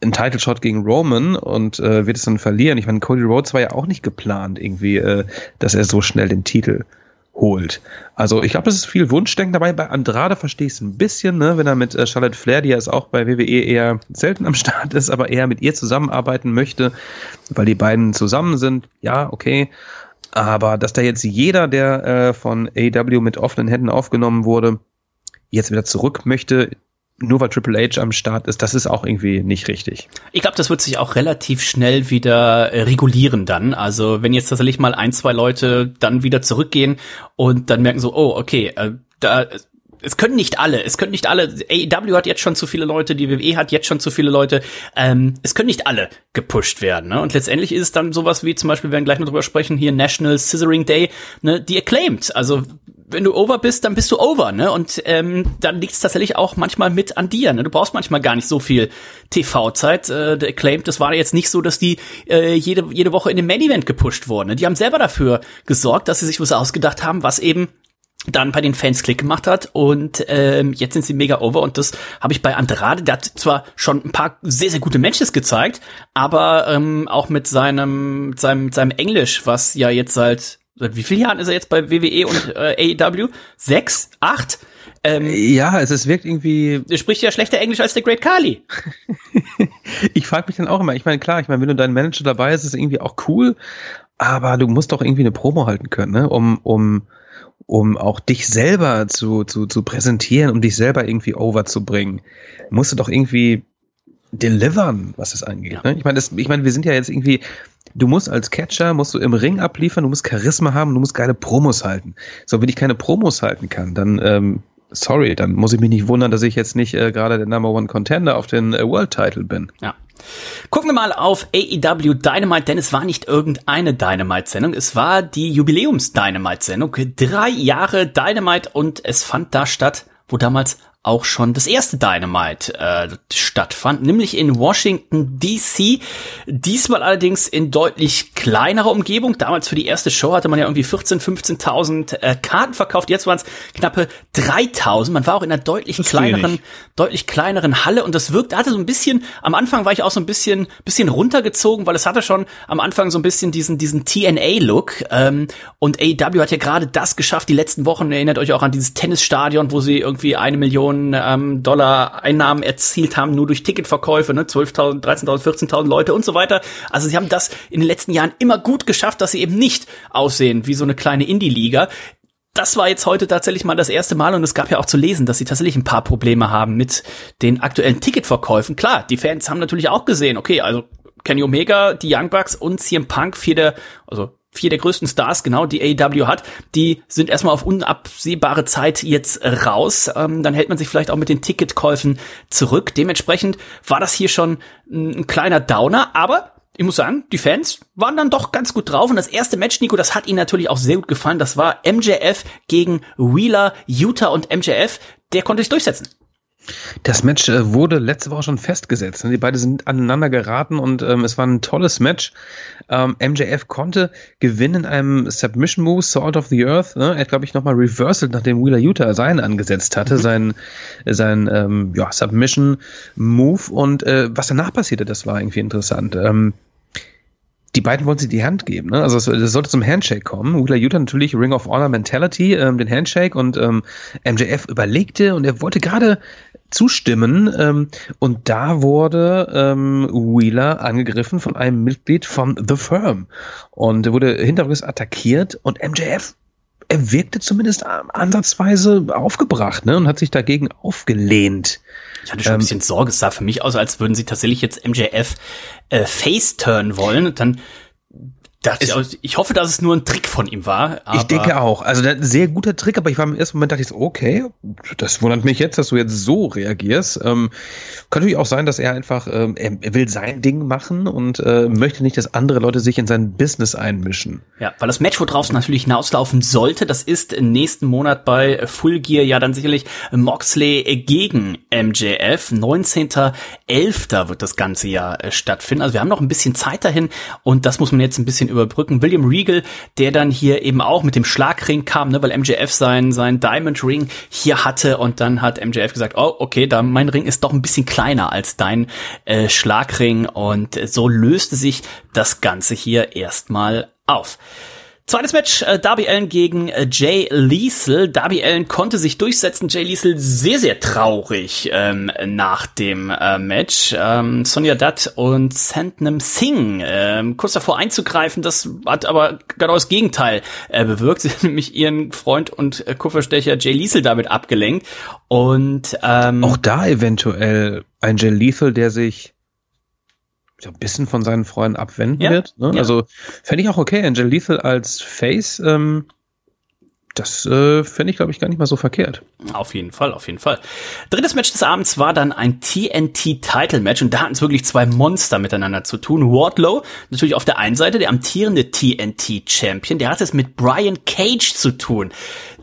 einen Title Shot gegen Roman und äh, wird es dann verlieren. Ich meine, Cody Rhodes war ja auch nicht geplant irgendwie, äh, dass er so schnell den Titel holt. Also ich glaube, es ist viel Wunschdenken dabei. Bei Andrade verstehe ich es ein bisschen, ne? wenn er mit äh, Charlotte Flair, die ja jetzt auch bei WWE eher selten am Start ist, aber eher mit ihr zusammenarbeiten möchte, weil die beiden zusammen sind. Ja, okay. Aber dass da jetzt jeder, der äh, von AEW mit offenen Händen aufgenommen wurde, jetzt wieder zurück möchte, nur weil Triple H am Start ist, das ist auch irgendwie nicht richtig. Ich glaube, das wird sich auch relativ schnell wieder äh, regulieren dann. Also wenn jetzt tatsächlich mal ein, zwei Leute dann wieder zurückgehen und dann merken so, oh, okay, äh, da es können nicht alle, es können nicht alle, AEW hat jetzt schon zu viele Leute, die WWE hat jetzt schon zu viele Leute, ähm, es können nicht alle gepusht werden. Ne? Und letztendlich ist es dann sowas wie zum Beispiel, wir werden gleich noch drüber sprechen, hier National Scissoring Day, ne, die acclaimed. Also wenn du over bist, dann bist du over, ne? Und ähm, dann liegt es tatsächlich auch manchmal mit an dir. Ne? Du brauchst manchmal gar nicht so viel TV-Zeit. Äh, der Acclaimed, das war jetzt nicht so, dass die äh, jede, jede Woche in dem Main-Event gepusht wurden. Ne? Die haben selber dafür gesorgt, dass sie sich was ausgedacht haben, was eben dann bei den Fans Klick gemacht hat und ähm, jetzt sind sie mega over und das habe ich bei Andrade, der hat zwar schon ein paar sehr, sehr gute Matches gezeigt, aber ähm, auch mit seinem, mit seinem, mit seinem Englisch, was ja jetzt seit, seit wie vielen Jahren ist er jetzt bei WWE und äh, AEW? Sechs? Acht? Ähm, Ja, es ist wirkt irgendwie, er spricht ja schlechter Englisch als der Great Kali. ich frage mich dann auch immer, ich meine, klar, ich meine, wenn du deinen Manager dabei ist, ist es irgendwie auch cool, aber du musst doch irgendwie eine Promo halten können, ne? um, um, um auch dich selber zu, zu, zu präsentieren, um dich selber irgendwie overzubringen. Musst du doch irgendwie delivern, was es angeht. Ne? Ich meine, ich meine, wir sind ja jetzt irgendwie, du musst als Catcher, musst du im Ring abliefern, du musst Charisma haben, du musst geile Promos halten. So, wenn ich keine Promos halten kann, dann, ähm, sorry, dann muss ich mich nicht wundern, dass ich jetzt nicht äh, gerade der Number One Contender auf den äh, World Title bin. Ja. Gucken wir mal auf AEW Dynamite, denn es war nicht irgendeine Dynamite-Sendung, es war die Jubiläums-Dynamite-Sendung. Drei Jahre Dynamite und es fand da statt, wo damals auch schon das erste Dynamite äh, stattfand, nämlich in Washington DC. Diesmal allerdings in deutlich kleinerer Umgebung. Damals für die erste Show hatte man ja irgendwie 14.000, 15.000 äh, Karten verkauft. Jetzt waren es knappe 3.000. Man war auch in einer deutlich kleineren wenig. deutlich kleineren Halle und das wirkt, hatte so ein bisschen, am Anfang war ich auch so ein bisschen, bisschen runtergezogen, weil es hatte schon am Anfang so ein bisschen diesen, diesen TNA-Look ähm, und AEW hat ja gerade das geschafft, die letzten Wochen, erinnert euch auch an dieses Tennisstadion, wo sie irgendwie eine Million ähm, Dollar Einnahmen erzielt haben, nur durch Ticketverkäufe, ne, 12.000, 13.000, 14.000 Leute und so weiter. Also sie haben das in den letzten Jahren immer gut geschafft, dass sie eben nicht aussehen wie so eine kleine Indie-Liga das war jetzt heute tatsächlich mal das erste Mal und es gab ja auch zu lesen, dass sie tatsächlich ein paar Probleme haben mit den aktuellen Ticketverkäufen. Klar, die Fans haben natürlich auch gesehen, okay, also Kenny Omega, die Young Bucks und CM Punk, vier der, also vier der größten Stars, genau, die AEW hat, die sind erstmal auf unabsehbare Zeit jetzt raus. Ähm, dann hält man sich vielleicht auch mit den Ticketkäufen zurück. Dementsprechend war das hier schon ein kleiner Downer, aber ich muss sagen, die Fans waren dann doch ganz gut drauf. Und das erste Match, Nico, das hat ihnen natürlich auch sehr gut gefallen. Das war MJF gegen Wheeler, Utah und MJF. Der konnte sich durchsetzen. Das Match äh, wurde letzte Woche schon festgesetzt. Ne? Die beiden sind aneinander geraten und ähm, es war ein tolles Match. Ähm, MJF konnte gewinnen in einem Submission Move, Sword of the Earth. Ne? Er hat, glaube ich, nochmal reversal, nachdem Wheeler Utah seinen angesetzt hatte, mhm. sein, sein ähm, ja, Submission Move. Und äh, was danach passierte, das war irgendwie interessant. Ähm, die beiden wollten sich die Hand geben. Ne? Also es, sollte zum Handshake kommen. Wheeler Utah natürlich Ring of Honor Mentality, ähm, den Handshake und ähm, MJF überlegte und er wollte gerade zustimmen ähm, und da wurde ähm, Wheeler angegriffen von einem Mitglied von The Firm und er wurde hinterrücks attackiert und MJF er wirkte zumindest ansatzweise aufgebracht ne, und hat sich dagegen aufgelehnt. Ich hatte schon ein ähm, bisschen Sorge, es sah für mich aus, als würden sie tatsächlich jetzt MJF äh, Face-Turn wollen. Und dann dachte ich, ich hoffe, dass es nur ein Trick von ihm war. ich denke auch. Also ein sehr guter Trick, aber ich war im ersten Moment dachte ich so, okay, das wundert mich jetzt, dass du jetzt so reagierst. Ähm, kann natürlich auch sein, dass er einfach, ähm, er will sein Ding machen und äh, möchte nicht, dass andere Leute sich in sein Business einmischen. Ja, weil das Match, wo draußen natürlich hinauslaufen sollte, das ist im nächsten Monat bei Full Gear ja dann sicherlich Moxley gegen MJF. 19.11. wird das ganze Jahr äh, stattfinden. Also wir haben noch ein bisschen Zeit dahin und das muss man jetzt ein bisschen überbrücken. William Regal, der dann hier eben auch mit dem Schlagring kam, ne, weil MJF sein, sein Diamond Ring hier hatte und dann hat MJF gesagt, oh, okay, da mein Ring ist doch ein bisschen kleiner als dein äh, Schlagring und so löste sich das Ganze hier erstmal auf. Zweites Match, äh, Darby Allen gegen äh, Jay Liesel. Darby Allen konnte sich durchsetzen. Jay Liesel sehr, sehr traurig ähm, nach dem äh, Match. Ähm, Sonja Dutt und Sandnam Singh ähm, kurz davor einzugreifen. Das hat aber genau das Gegenteil äh, bewirkt. Sie hat nämlich ihren Freund und äh, Kupferstecher Jay Liesel damit abgelenkt. Und ähm, auch da eventuell ein Jay Liesel, der sich so ein bisschen von seinen Freunden abwenden ja, wird. Ne? Ja. Also fände ich auch okay, Angel Lethal als Face, ähm, das äh, fände ich, glaube ich, gar nicht mal so verkehrt. Auf jeden Fall, auf jeden Fall. Drittes Match des Abends war dann ein TNT-Title-Match und da hatten es wirklich zwei Monster miteinander zu tun. Wardlow, natürlich auf der einen Seite der amtierende TNT-Champion, der hat es mit Brian Cage zu tun.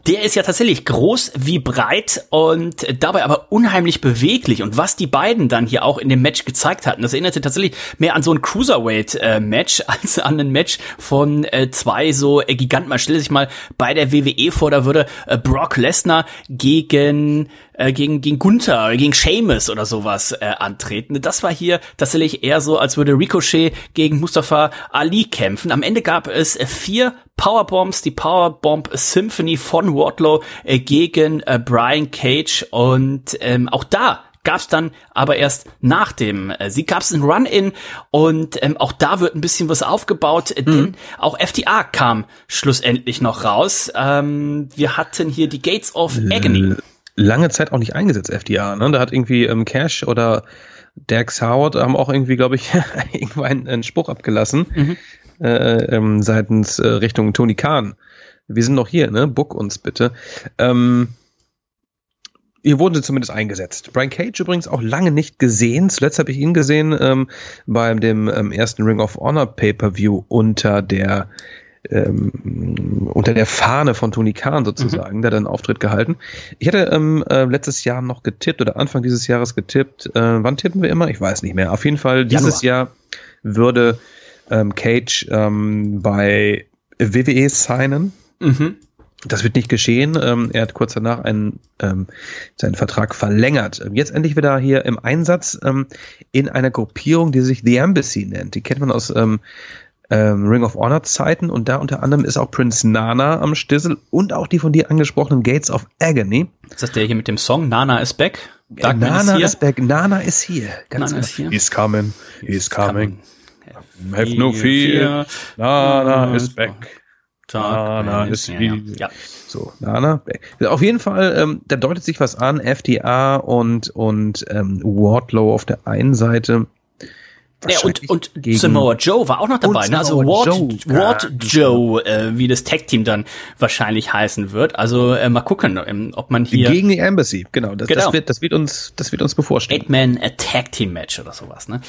Der ist ja tatsächlich groß wie breit und dabei aber unheimlich beweglich. Und was die beiden dann hier auch in dem Match gezeigt hatten, das erinnerte tatsächlich mehr an so ein Cruiserweight-Match äh, als an ein Match von äh, zwei so äh, Giganten. Man stelle sich mal bei der WWE vor, da würde Brock Lesnar gegen äh, gegen, gegen Gunther, gegen Seamus oder sowas äh, antreten. Das war hier tatsächlich eher so, als würde Ricochet gegen Mustafa Ali kämpfen. Am Ende gab es äh, vier Powerbombs, die Powerbomb Symphony von Wardlow äh, gegen äh, Brian Cage und ähm, auch da gab's dann aber erst nach dem äh, Sieg gab's einen Run-In und ähm, auch da wird ein bisschen was aufgebaut, äh, denn mhm. auch FTA kam schlussendlich noch raus. Ähm, wir hatten hier die Gates of Agony. Lange Zeit auch nicht eingesetzt, FDA. Ne? Da hat irgendwie ähm, Cash oder Dax Howard haben auch irgendwie, glaube ich, irgendwo einen, einen Spruch abgelassen. Mhm äh, ähm, seitens äh, Richtung Tony Khan. Wir sind noch hier, ne? Book uns bitte. Ähm, hier wurden sie zumindest eingesetzt. Brian Cage übrigens auch lange nicht gesehen. Zuletzt habe ich ihn gesehen ähm, bei dem ähm, ersten Ring of Honor Pay-per-View unter der ähm, unter der Fahne von Tony Khan sozusagen, mhm. der hat einen Auftritt gehalten. Ich hatte ähm, äh, letztes Jahr noch getippt oder Anfang dieses Jahres getippt. Äh, wann tippen wir immer? Ich weiß nicht mehr. Auf jeden Fall dieses Januar. Jahr würde ähm, Cage ähm, bei WWE signen. Mhm. Das wird nicht geschehen. Ähm, er hat kurz danach einen, ähm, seinen Vertrag verlängert. Ähm, jetzt endlich wieder hier im Einsatz ähm, in einer Gruppierung, die sich The Embassy nennt. Die kennt man aus ähm, ähm, Ring of Honor Zeiten und da unter anderem ist auch Prince Nana am Stissel und auch die von dir angesprochenen Gates of Agony. Ist das der hier mit dem Song Nana is back? Dark Nana is, is, back. Nana is here. Ganz Nana is here. He's coming. He's coming. coming. Have no fear. Nana is back. Nana ist ja, wie, ja. ja. so, Nana. Auf jeden Fall, ähm, da deutet sich was an, FDA und, und ähm, Wardlow auf der einen Seite. Ja, und, und Samoa Joe war auch noch dabei. Ne? Also Ward Joe. Ward Joe, äh, wie das Tag-Team dann wahrscheinlich heißen wird. Also äh, mal gucken, ähm, ob man hier Gegen die Embassy, genau. Das, Genau. Das, wird, das wird uns, das wird uns bevorstehen. Eight-Man Tag Team Match oder sowas. Ne?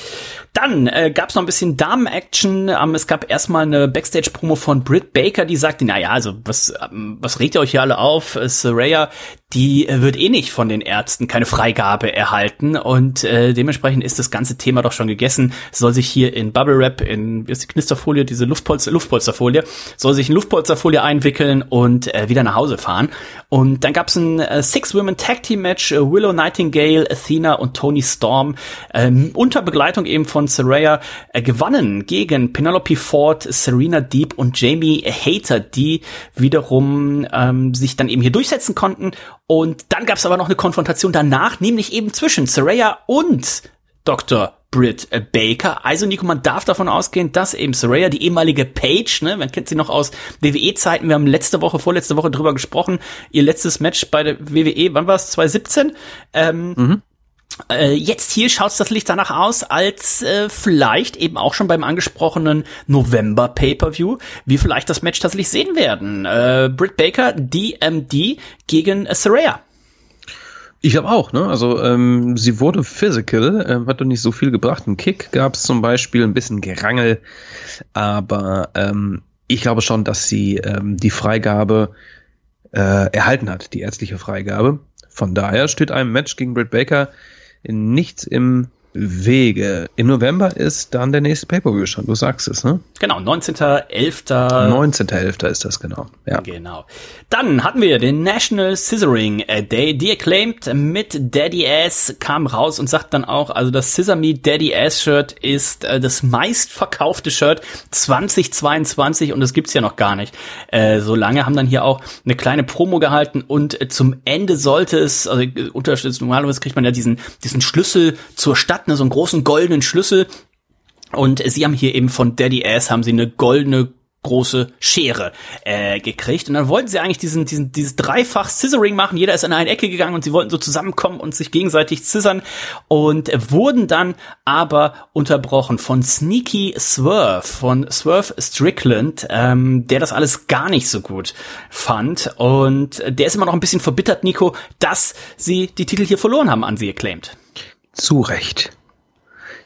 Dann äh, gab es noch ein bisschen Damen-Action. Ähm, es gab erstmal eine Backstage-Promo von Britt Baker, die sagte, na ja, also was, ähm, was regt ihr euch hier alle auf? Äh, Saraya, die äh, wird eh nicht von den Ärzten keine Freigabe erhalten und äh, dementsprechend ist das ganze Thema doch schon gegessen. Es soll sich hier in Bubble Wrap, in wie ist die Knisterfolie, diese Luftpolster, Luftpolsterfolie, soll sich in Luftpolsterfolie einwickeln und äh, wieder nach Hause fahren. Und dann gab es ein äh, Six-Women Tag Team Match, äh, Willow Nightingale, Athena und Tony Storm ähm, unter Begleitung eben von Saraya äh, gewannen gegen Penelope Ford, Serena Deep und Jamie Hater, die wiederum ähm, sich dann eben hier durchsetzen konnten. Und dann gab es aber noch eine Konfrontation danach, nämlich eben zwischen Saraya und Dr. Britt Baker. Also Nico, man darf davon ausgehen, dass eben Saraya, die ehemalige Paige, ne, man kennt sie noch aus WWE-Zeiten, wir haben letzte Woche, vorletzte Woche drüber gesprochen, ihr letztes Match bei der WWE, wann war es, 2017? Ähm, äh, jetzt hier schaut das Licht danach aus, als äh, vielleicht eben auch schon beim angesprochenen November Pay-per-View, wir vielleicht das Match tatsächlich sehen werden. Äh, Britt Baker, DMD gegen äh, Saraya. Ich glaube auch, ne? Also ähm, sie wurde physical, ähm, hat doch nicht so viel gebracht. Ein Kick gab es zum Beispiel, ein bisschen Gerangel, aber ähm, ich glaube schon, dass sie ähm, die Freigabe äh, erhalten hat, die ärztliche Freigabe. Von daher steht einem Match gegen Britt Baker nichts im Wege. Im November ist dann der nächste Pay-Per-View schon, du sagst es, ne? Genau, 19.11. 19.11. ist das genau. Ja. Genau. Dann hatten wir den National Scissoring Day. Die Acclaimed mit Daddy Ass kam raus und sagt dann auch, also das Scissor Me Daddy Ass Shirt ist äh, das meistverkaufte Shirt 2022 und das gibt's ja noch gar nicht. Äh, so lange haben dann hier auch eine kleine Promo gehalten und äh, zum Ende sollte es, also äh, unterstützt, normalerweise kriegt man ja diesen, diesen Schlüssel zur Stadt, ne, so einen großen goldenen Schlüssel. Und sie haben hier eben von Daddy Ass haben sie eine goldene große Schere äh, gekriegt und dann wollten sie eigentlich diesen diesen dieses dreifach Scissoring machen. Jeder ist in eine Ecke gegangen und sie wollten so zusammenkommen und sich gegenseitig scissern und wurden dann aber unterbrochen von Sneaky Swerve von Swerve Strickland, ähm, der das alles gar nicht so gut fand und der ist immer noch ein bisschen verbittert, Nico, dass sie die Titel hier verloren haben an sie acclaimed. Zu Recht.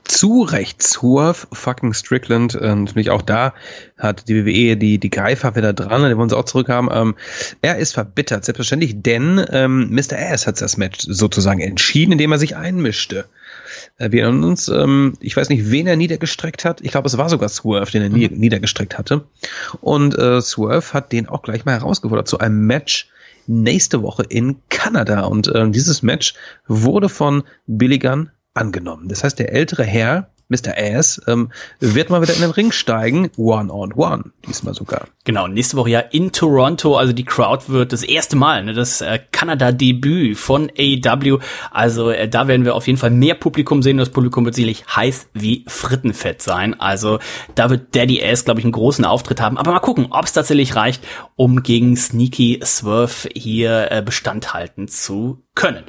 Zu Recht. Swerve fucking Strickland. Und natürlich auch da hat die WWE die, die Greifer wieder dran. Die wollen sie auch zurückhaben. Ähm, er ist verbittert, selbstverständlich, denn ähm, Mr. Ass hat das Match sozusagen entschieden, indem er sich einmischte. Äh, wir erinnern uns, ähm, ich weiß nicht, wen er niedergestreckt hat. Ich glaube, es war sogar Swerve, den er nie, niedergestreckt hatte. Und äh, Swerve hat den auch gleich mal herausgefordert zu einem Match nächste Woche in Kanada. Und ähm, dieses Match wurde von Billy Gunn angenommen. Das heißt, der ältere Herr, Mr. Ass, ähm, wird mal wieder in den Ring steigen, one on one, diesmal sogar. Genau, nächste Woche ja in Toronto, also die Crowd wird das erste Mal, ne, das äh, Kanada-Debüt von AEW, also äh, da werden wir auf jeden Fall mehr Publikum sehen, das Publikum wird sicherlich heiß wie Frittenfett sein, also da wird Daddy Ass, glaube ich, einen großen Auftritt haben, aber mal gucken, ob es tatsächlich reicht, um gegen Sneaky Swerve hier äh, Bestand halten zu können.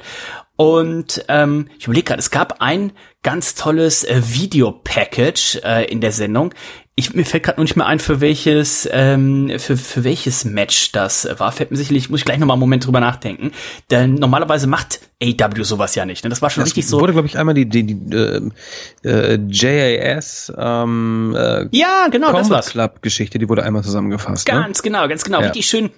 Und ähm, ich überlege gerade, es gab ein ganz tolles äh, Video-Package äh, in der Sendung. Ich, mir fällt gerade nur nicht mehr ein, für welches, ähm, für, für welches Match das war. Fällt mir sicherlich, muss ich gleich nochmal einen Moment drüber nachdenken. Denn normalerweise macht AW sowas ja nicht. Ne? Das war schon Das richtig so. wurde, glaube ich, einmal die, die, die äh, äh, JAS ähm, äh, Ja, genau, das Combat war's. Club Geschichte, die wurde einmal zusammengefasst. Ne? Ganz genau, ganz genau. Ja. Richtig schön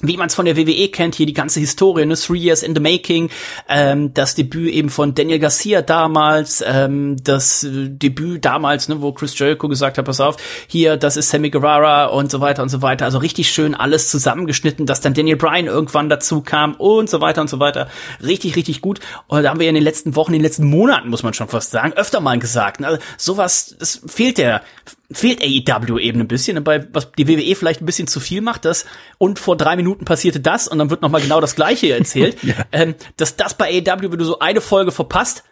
wie man es von der WWE kennt, hier die ganze Historie, ne, Three Years in the Making, ähm, das Debüt eben von Daniel Garcia damals, ähm, das äh, Debüt damals, ne, wo Chris Jericho gesagt hat, pass auf, hier, das ist Sammy Guevara und so weiter und so weiter. Also richtig schön alles zusammengeschnitten, dass dann Daniel Bryan irgendwann dazu kam und so weiter und so weiter. Richtig, richtig gut. Und da haben wir ja in den letzten Wochen, in den letzten Monaten, muss man schon fast sagen, öfter mal gesagt. Ne? Also sowas, das fehlt der fehlt AEW eben ein bisschen, bei was die WWE vielleicht ein bisschen zu viel macht, das und vor drei Minuten passierte das und dann wird noch mal genau das Gleiche erzählt, ähm, dass das bei AEW, wenn du so eine Folge verpasst,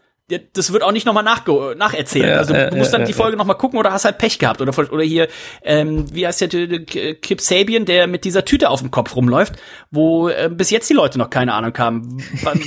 das wird auch nicht nochmal nacherzählen. Ja, also du äh, musst dann die Folge nochmal gucken oder hast halt Pech gehabt. Oder, oder hier, ähm, wie heißt der Kip Sabian, der mit dieser Tüte auf dem Kopf rumläuft, wo äh, bis jetzt die Leute noch keine Ahnung haben. Wann-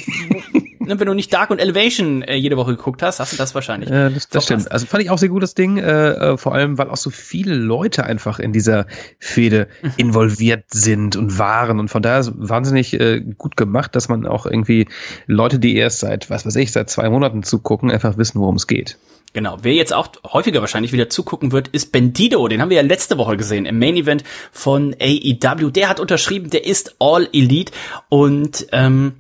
ne, Wenn du nicht Dark und Elevation äh, jede Woche geguckt hast, hast du das wahrscheinlich. Ja, das, das stimmt. Also fand ich auch sehr gutes Ding, äh, äh, vor allem, weil auch so viele Leute einfach in dieser Fehde Mhm. involviert sind und waren. Und von daher ist wahnsinnig äh, gut gemacht, dass man auch irgendwie Leute, die erst seit, was weiß ich, seit zwei Monaten zugucken, einfach wissen, worum es geht. Genau. Wer jetzt auch häufiger wahrscheinlich wieder zugucken wird, ist Bendido. Den haben wir ja letzte Woche gesehen im Main Event von AEW. Der hat unterschrieben, der ist All Elite und ähm,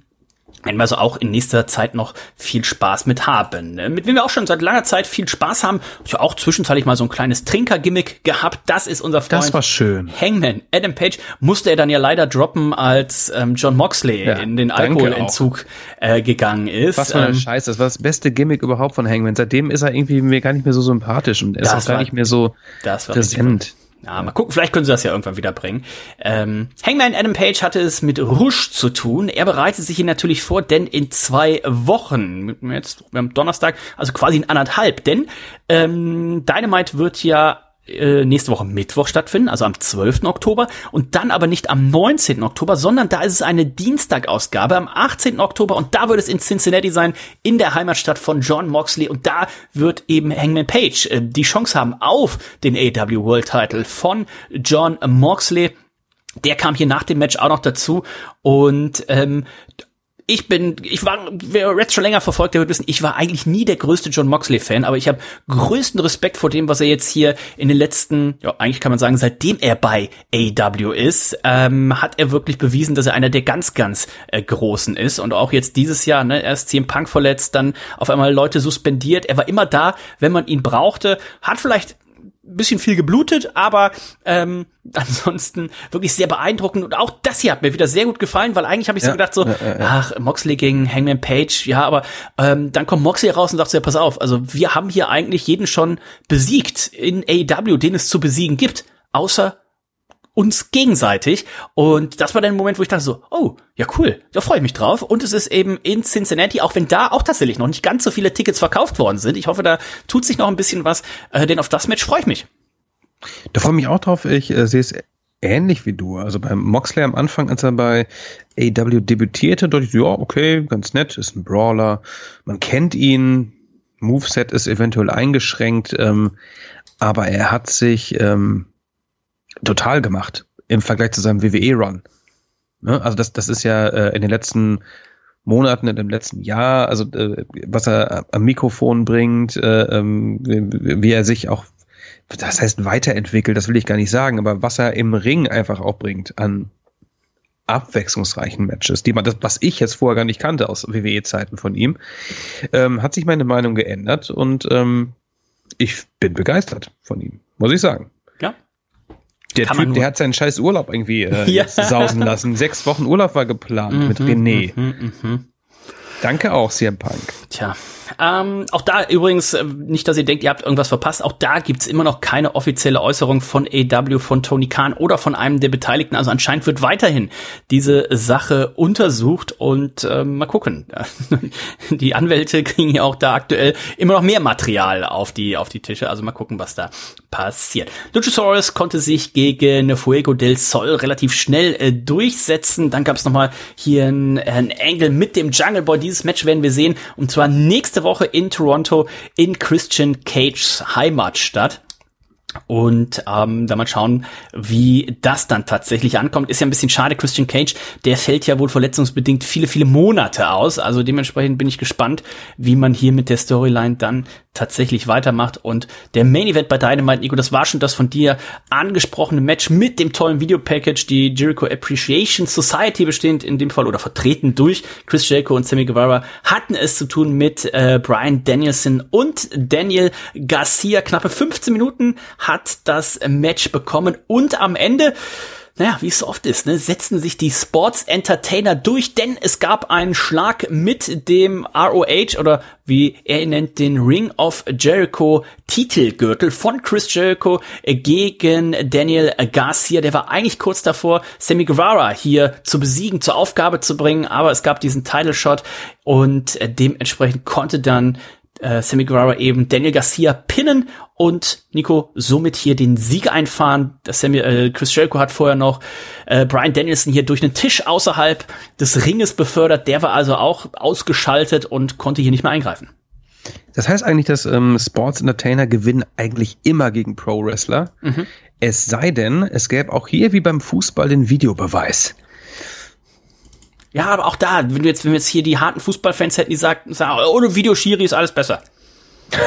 werden wir also auch in nächster Zeit noch viel Spaß mit haben. Äh, Mit wem wir auch schon seit langer Zeit viel Spaß haben, hab ich auch zwischenzeitlich mal so ein kleines Trinker-Gimmick gehabt. Das ist unser Freund. Das war schön. Hangman, Adam Page, musste er dann ja leider droppen, als ähm, John Moxley Ja, in den Alkoholentzug äh, gegangen ist. Was für ein Ähm, Scheiß, das war das beste Gimmick überhaupt von Hangman. Seitdem ist er irgendwie mir gar nicht mehr so sympathisch und ist auch gar war- nicht mehr so das war richtig präsent. Ja, mal gucken, vielleicht können sie das ja irgendwann wieder bringen. Ähm, Hangman Adam Page hatte es mit Rush zu tun. Er bereitet sich hier natürlich vor, denn in zwei Wochen, jetzt wir haben Donnerstag, also quasi in anderthalb, denn ähm, Dynamite wird ja äh, nächste Woche Mittwoch stattfinden, also am 12. Oktober und dann aber nicht am 19. Oktober, sondern da ist es eine Dienstagausgabe am 18. Oktober und da wird es in Cincinnati sein, in der Heimatstadt von John Moxley und da wird eben Hangman Page äh, die Chance haben auf den AEW World Title von John Moxley. Der kam hier nach dem Match auch noch dazu und ähm, ich bin, ich war, wer Reds schon länger verfolgt, der wird wissen, ich war eigentlich nie der größte John Moxley-Fan, aber ich habe größten Respekt vor dem, was er jetzt hier in den letzten, ja, eigentlich kann man sagen, seitdem er bei AW ist, ähm, hat er wirklich bewiesen, dass er einer der ganz, ganz äh, Großen ist. Und auch jetzt dieses Jahr, ne, erst CM Punk verletzt, dann auf einmal Leute suspendiert. Er war immer da, wenn man ihn brauchte, hat vielleicht bisschen viel geblutet, aber ähm, ansonsten wirklich sehr beeindruckend. Und auch das hier hat mir wieder sehr gut gefallen, weil eigentlich habe ich so Ja, gedacht, so, ja, ja, ja. ach, Moxley gegen Hangman Page, ja, aber ähm, dann kommt Moxley raus und sagt so, ja, pass auf, also wir haben hier eigentlich jeden schon besiegt in AEW, den es zu besiegen gibt, außer uns gegenseitig. Und das war dann der Moment, wo ich dachte so, oh, ja cool, da freue ich mich drauf. Und es ist eben in Cincinnati, auch wenn da auch tatsächlich noch nicht ganz so viele Tickets verkauft worden sind. Ich hoffe, da tut sich noch ein bisschen was, äh, denn auf das Match freue ich mich. Da freue ich mich auch drauf. Ich äh, sehe es ähnlich wie du. Also beim Moxley am Anfang, als er bei AW debütierte, dachte ich, ja, okay, ganz nett, ist ein Brawler. Man kennt ihn. Moveset ist eventuell eingeschränkt, ähm, aber er hat sich ähm, total gemacht im Vergleich zu seinem WWE-Run. Ne? Also das, das ist ja äh, in den letzten Monaten, in dem letzten Jahr, also äh, was er am Mikrofon bringt, äh, ähm, wie wie er sich auch das heißt weiterentwickelt, das will ich gar nicht sagen, aber was er im Ring einfach auch bringt an abwechslungsreichen Matches, die man, das, was ich jetzt vorher gar nicht kannte aus WWE-Zeiten von ihm, ähm, hat sich meine Meinung geändert und ähm, ich bin begeistert von ihm, muss ich sagen. Der Kann Typ, der hat seinen scheiß Urlaub irgendwie äh, Ja. sausen lassen. Sechs Wochen Urlaub war geplant mit René. Mhm, mhm. Danke auch, CM Punk. Tja. Ähm, auch da übrigens, äh, nicht, dass ihr denkt, ihr habt irgendwas verpasst, auch da gibt's immer noch keine offizielle Äußerung von AW, von Tony Khan oder von einem der Beteiligten. Also anscheinend wird weiterhin diese Sache untersucht und ähm, mal gucken. Die Anwälte kriegen ja auch da aktuell immer noch mehr Material auf die, auf die Tische. Also mal gucken, was da passiert. Luchasaurus konnte sich gegen Fuego del Sol relativ schnell äh, durchsetzen. Dann gab's noch mal hier ein, ein Angle mit dem Jungle Boy. Dieses Match werden wir sehen. Und zwar nächste Woche in Toronto in Christian Cages Heimatstadt. Und ähm, da mal schauen, wie das dann tatsächlich ankommt. Ist ja ein bisschen schade, Christian Cage, der fällt ja wohl verletzungsbedingt viele, viele Monate aus. Also dementsprechend bin ich gespannt, wie man hier mit der Storyline dann tatsächlich weitermacht. Und der Main Event bei Dynamite, Nico, das war schon das von dir angesprochene Match mit dem tollen Videopackage, die Jericho Appreciation Society bestehend in dem Fall oder vertreten durch Chris Jericho und Sammy Guevara, hatten es zu tun mit äh, Brian Danielson und Daniel Garcia. Knappe 15 Minuten hat das Match bekommen und am Ende naja, wie es so oft ist, ne, setzen sich die Sports Entertainer durch, denn es gab einen Schlag mit dem ROH oder wie er ihn nennt, den Ring of Jericho Titelgürtel von Chris Jericho gegen Daniel Garcia. Der war eigentlich kurz davor, Sammy Guevara hier zu besiegen, zur Aufgabe zu bringen, aber es gab diesen Title Shot und dementsprechend konnte dann äh, Sammy Guevara eben Daniel Garcia pinnen und Nico somit hier den Sieg einfahren. Das Sammy, äh, Chris Jericho hat vorher noch äh, Brian Danielson hier durch einen Tisch außerhalb des Ringes befördert. Der war also auch ausgeschaltet und konnte hier nicht mehr eingreifen. Das heißt eigentlich, dass ähm, Sports Entertainer gewinnen eigentlich immer gegen Pro Wrestler. Mhm. Es sei denn, es gäbe auch hier wie beim Fußball den Videobeweis. Ja, aber auch da, wenn wir jetzt, wenn wir jetzt hier die harten Fußballfans hätten, die sagten, sagen, ohne Videoschiri ist alles besser.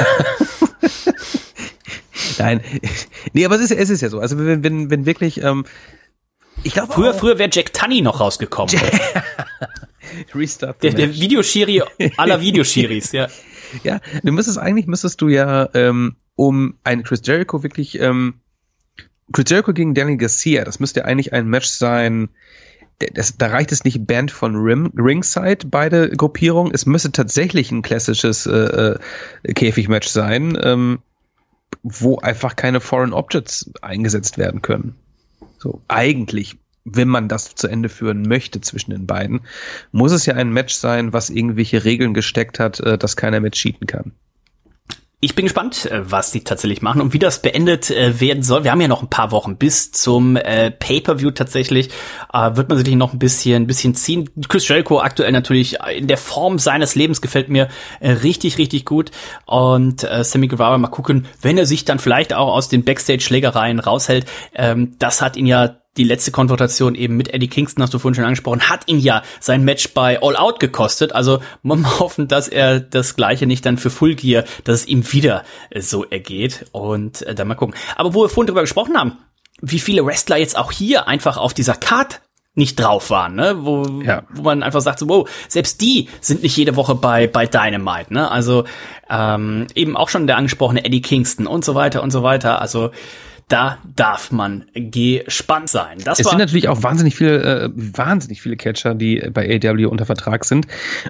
Nein, nee, aber es ist, es ist ja so. Also wenn, wenn, wenn wirklich, ähm, ich glaube früher, früher wäre Jack Tunney noch rausgekommen. Restart. Der, der Videoschiri aller Videoschiris, ja. Ja, du müsstest eigentlich müsstest du ja ähm, um ein Chris Jericho wirklich ähm, Chris Jericho gegen Danny Garcia, das müsste eigentlich ein Match sein, das, da reicht es nicht Band von Rim, Ringside, beide Gruppierungen. Es müsste tatsächlich ein klassisches äh, äh, Käfigmatch sein, ähm, wo einfach keine Foreign Objects eingesetzt werden können. So, eigentlich, wenn man das zu Ende führen möchte zwischen den beiden, muss es ja ein Match sein, was irgendwelche Regeln gesteckt hat, äh, dass keiner mit cheaten kann. Ich bin gespannt, äh, was die tatsächlich machen und wie das beendet äh, werden soll. Wir haben ja noch ein paar Wochen bis zum äh, Pay-per-View tatsächlich. Äh, wird man sicherlich noch ein bisschen, ein bisschen ziehen. Chris Jericho aktuell natürlich in der Form seines Lebens gefällt mir äh, richtig, richtig gut. Und äh, Sammy Guevara mal gucken, wenn er sich dann vielleicht auch aus den Backstage-Schlägereien raushält. Ähm, das hat ihn ja die letzte Konfrontation eben mit Eddie Kingston, hast du vorhin schon angesprochen, hat ihn ja sein Match bei All Out gekostet. Also man hoffen, dass er das Gleiche nicht dann für Full Gear, dass es ihm wieder äh, so ergeht. Und äh, dann mal gucken. Aber wo wir vorhin drüber gesprochen haben, wie viele Wrestler jetzt auch hier einfach auf dieser Card nicht drauf waren, ne? Wo, ja. wo man einfach sagt, so, wow, selbst die sind nicht jede Woche bei, bei Dynamite, ne? Also ähm, eben auch schon der angesprochene Eddie Kingston und so weiter und so weiter. Also da darf man gespannt sein. Das es sind natürlich auch wahnsinnig viele, äh, wahnsinnig viele Catcher, die bei AW unter Vertrag sind.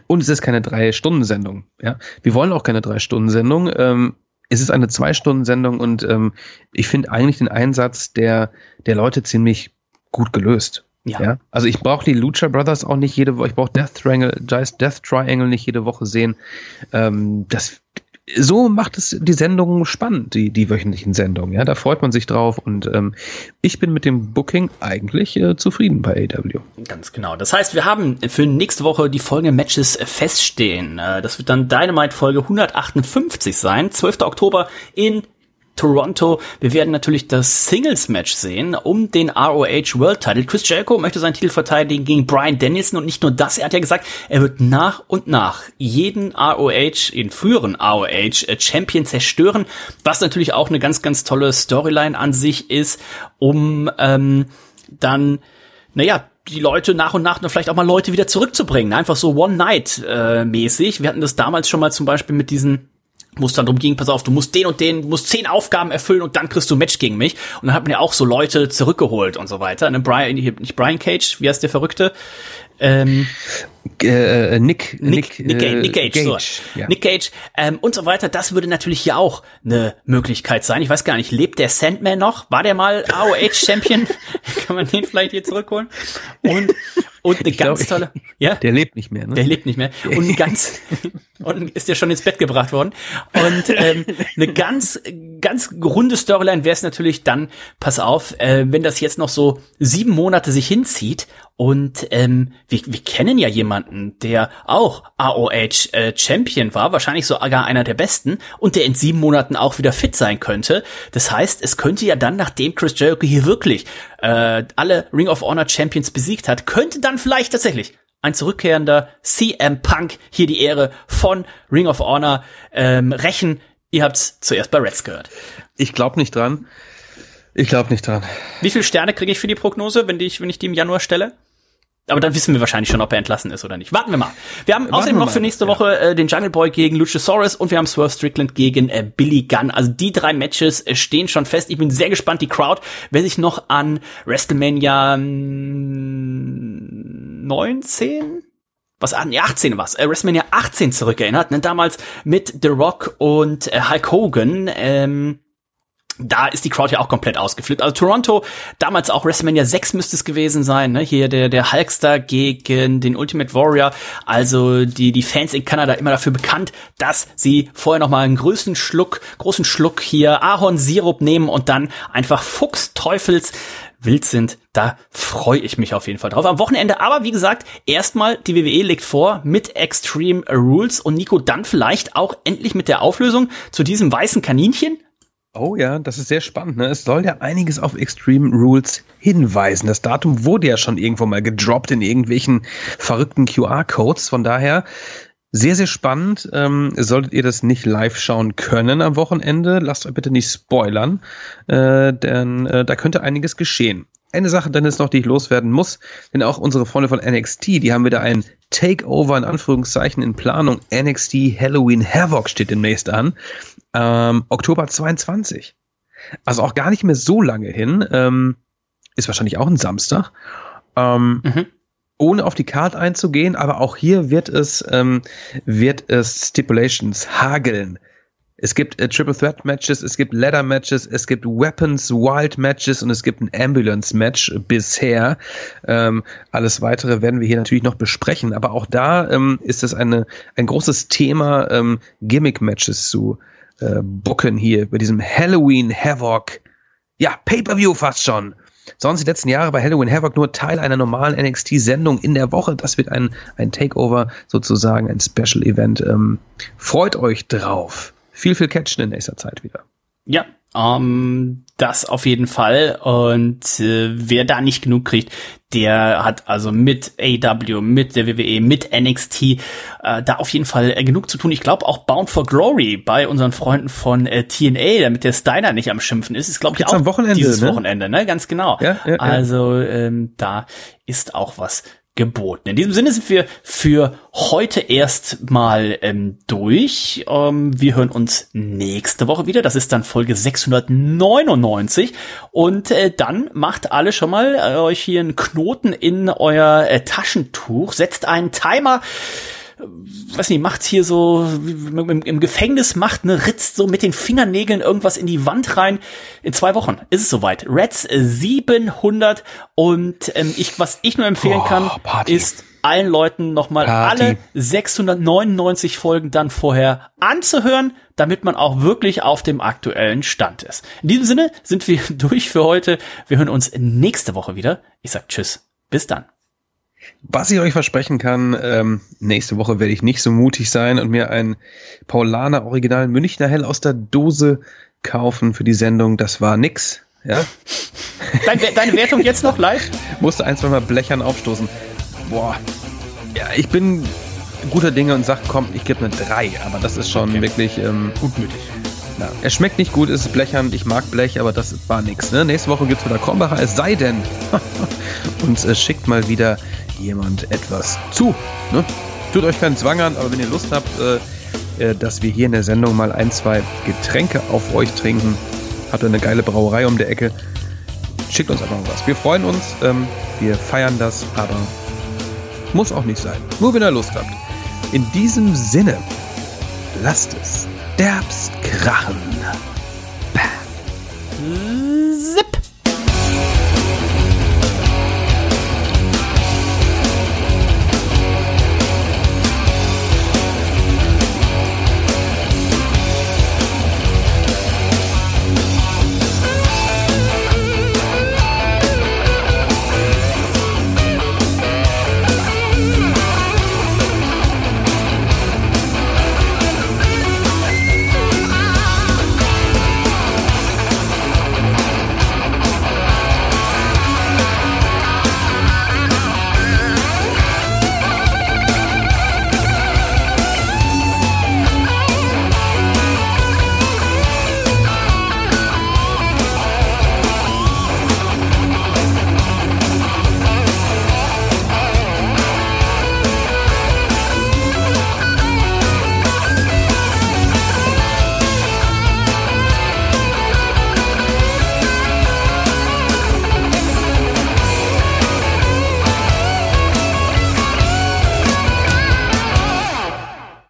Und es ist keine Drei-Stunden-Sendung. Ja? Wir wollen auch keine Drei-Stunden-Sendung. Ähm, es ist eine Zwei-Stunden-Sendung und ähm, ich finde eigentlich den Einsatz der, der Leute ziemlich gut gelöst. Ja. ja. Also ich brauche die Lucha Brothers auch nicht jede Woche, ich brauche Death Triangle, Death Triangle nicht jede Woche sehen. Ähm, das so macht es die Sendungen spannend, die, die wöchentlichen Sendungen. Ja, da freut man sich drauf und ähm, ich bin mit dem Booking eigentlich äh, zufrieden bei AW. Ganz genau. Das heißt, wir haben für nächste Woche die folgenden Matches feststehen. Äh, das wird dann Dynamite Folge 158 sein, 12. Oktober in Toronto. Wir werden natürlich das Singles-Match sehen um den ROH World Title. Chris Jericho möchte seinen Titel verteidigen gegen Brian Dennison und nicht nur das, er hat ja gesagt, er wird nach und nach jeden ROH, in früheren ROH äh, Champion zerstören, was natürlich auch eine ganz, ganz tolle Storyline an sich ist, um ähm, dann, naja, die Leute nach und nach vielleicht auch mal Leute wieder zurückzubringen. Einfach so One-Night-mäßig. Äh, Wir hatten das damals schon mal zum Beispiel mit diesen wo es dann darum ging, pass auf, du musst den und den, musst zehn Aufgaben erfüllen und dann kriegst du ein Match gegen mich. Und dann hat man ja auch so Leute zurückgeholt und so weiter. Ne, Brian, nicht Brian Cage, wie heißt der Verrückte? Ähm, äh, Nick, Nick, Nick, Nick, äh, Nick Cage, Gage, so. ja. Nick Cage ähm, und so weiter. Das würde natürlich hier auch eine Möglichkeit sein. Ich weiß gar nicht, lebt der Sandman noch? War der mal AOH Champion? Kann man den vielleicht hier zurückholen? Und und eine ich ganz glaub, tolle, ja, der lebt nicht mehr. Ne? Der lebt nicht mehr und ganz und ist ja schon ins Bett gebracht worden. Und ähm, eine ganz ganz runde Storyline wäre es natürlich dann. Pass auf, äh, wenn das jetzt noch so sieben Monate sich hinzieht und ähm, wir, wir kennen ja jemanden, der auch AOH äh, Champion war, wahrscheinlich sogar einer der besten, und der in sieben Monaten auch wieder fit sein könnte. Das heißt, es könnte ja dann, nachdem Chris Jericho hier wirklich äh, alle Ring of Honor Champions besiegt hat, könnte dann vielleicht tatsächlich ein zurückkehrender CM Punk hier die Ehre von Ring of Honor ähm, rächen. Ihr habt's zuerst bei Reds gehört. Ich glaube nicht dran. Ich glaube nicht dran. Wie viele Sterne kriege ich für die Prognose, wenn, die ich, wenn ich die im Januar stelle? Aber dann wissen wir wahrscheinlich schon, ob er entlassen ist oder nicht. Warten wir mal. Wir haben Warten außerdem wir noch für nächste. Woche äh, den Jungle Boy gegen Luchasaurus und wir haben Swerve Strickland gegen äh, Billy Gunn. Also die drei Matches äh, stehen schon fest. Ich bin sehr gespannt. Die Crowd, wer sich noch an WrestleMania mm, 19 was an, ja, 18 was, äh, WrestleMania 18 zurückerinnert, ne, damals mit The Rock und äh, Hulk Hogan, ähm, da ist die Crowd ja auch komplett ausgeflippt. Also Toronto, damals auch WrestleMania 6 müsste es gewesen sein, ne? Hier der, der Hulkster gegen den Ultimate Warrior. Also die, die Fans in Kanada immer dafür bekannt, dass sie vorher noch mal einen größten Schluck, großen Schluck hier Ahornsirup nehmen und dann einfach Fuchsteufels wild sind. Da freue ich mich auf jeden Fall drauf. Am Wochenende aber, wie gesagt, erstmal die WWE legt vor mit Extreme Rules und Nico dann vielleicht auch endlich mit der Auflösung zu diesem weißen Kaninchen. Oh ja, das ist sehr spannend. Ne? Es soll ja einiges auf Extreme Rules hinweisen. Das Datum wurde ja schon irgendwo mal gedroppt in irgendwelchen verrückten QR-Codes. Von daher sehr, sehr spannend. Ähm, solltet ihr das nicht live schauen können am Wochenende, lasst euch bitte nicht spoilern, äh, denn äh, da könnte einiges geschehen. Eine Sache dann ist noch, die ich loswerden muss, denn auch unsere Freunde von NXT, die haben wieder ein Takeover in Anführungszeichen in Planung. NXT Halloween Havoc steht demnächst an. Ähm, Oktober 22. Also auch gar nicht mehr so lange hin. Ähm, ist wahrscheinlich auch ein Samstag. Ähm, Mhm. Ohne auf die Card einzugehen, aber auch hier wird es, ähm, wird es Stipulations hageln. Es gibt äh, Triple Threat Matches, es gibt Ladder Matches, es gibt Weapons Wild Matches und es gibt ein Ambulance Match bisher. Ähm, alles weitere werden wir hier natürlich noch besprechen, aber auch da ähm, ist es eine, ein großes Thema, ähm, Gimmick Matches zu äh, booken hier bei diesem Halloween Havoc. Ja, Pay-per-View fast schon. Sonst die letzten Jahre bei Halloween Havoc nur Teil einer normalen NXT-Sendung in der Woche. Das wird ein, ein Takeover, sozusagen ein Special-Event. Ähm, freut euch drauf. Viel, viel Catchen in nächster Zeit wieder. Ja, ähm, das auf jeden Fall. Und äh, wer da nicht genug kriegt, der hat also mit AW, mit der WWE, mit NXT äh, da auf jeden Fall äh, genug zu tun. Ich glaube auch Bound for Glory bei unseren Freunden von äh, TNA, damit der Steiner nicht am Schimpfen ist, ist glaube ich auch am Wochenende, dieses ne? Wochenende, ne? Ganz genau. Ja, ja, ja. also ähm, da ist auch was geboten. In diesem Sinne sind wir für heute erst mal ähm, durch. Ähm, wir hören uns nächste Woche wieder. Das ist dann Folge 699. Und äh, dann macht alle schon mal äh, euch hier einen Knoten in euer äh, Taschentuch, setzt einen Timer weiß nicht, macht hier so im, im Gefängnis macht eine Ritz so mit den Fingernägeln irgendwas in die Wand rein. In zwei Wochen ist es soweit. Reds 700 und ähm, ich, was ich nur empfehlen Oh, kann, Party. ist allen Leuten nochmal alle 699 Folgen dann vorher anzuhören, damit man auch wirklich auf dem aktuellen Stand ist. In diesem Sinne sind wir durch für heute. Wir hören uns nächste Woche wieder. Ich sag Tschüss. Bis dann. Was ich euch versprechen kann, ähm, nächste Woche werde ich nicht so mutig sein und mir ein Paulaner Original Münchner Hell aus der Dose kaufen für die Sendung. Das war nix. Ja, Dein, deine Wertung jetzt noch live? musste ein, zwei Mal blechern aufstoßen. Boah. Ja, ich bin guter Dinge und sag, komm, ich gebe eine 3, aber das ist schon Okay. wirklich ähm, Gutmütig. ja. Er schmeckt nicht gut, ist blechern, ich mag Blech, aber das war nix. Ne? Nächste Woche gibt's wieder Krombacher, es sei denn, uns äh, schickt mal wieder jemand etwas zu. Ne? Tut euch keinen Zwang an, aber wenn ihr Lust habt, äh, äh, dass wir hier in der Sendung mal ein, zwei Getränke auf euch trinken, habt ihr eine geile Brauerei um der Ecke, schickt uns einfach was. Wir freuen uns, ähm, wir feiern das, aber muss auch nicht sein. Nur wenn ihr Lust habt. In diesem Sinne, lasst es derbst krachen.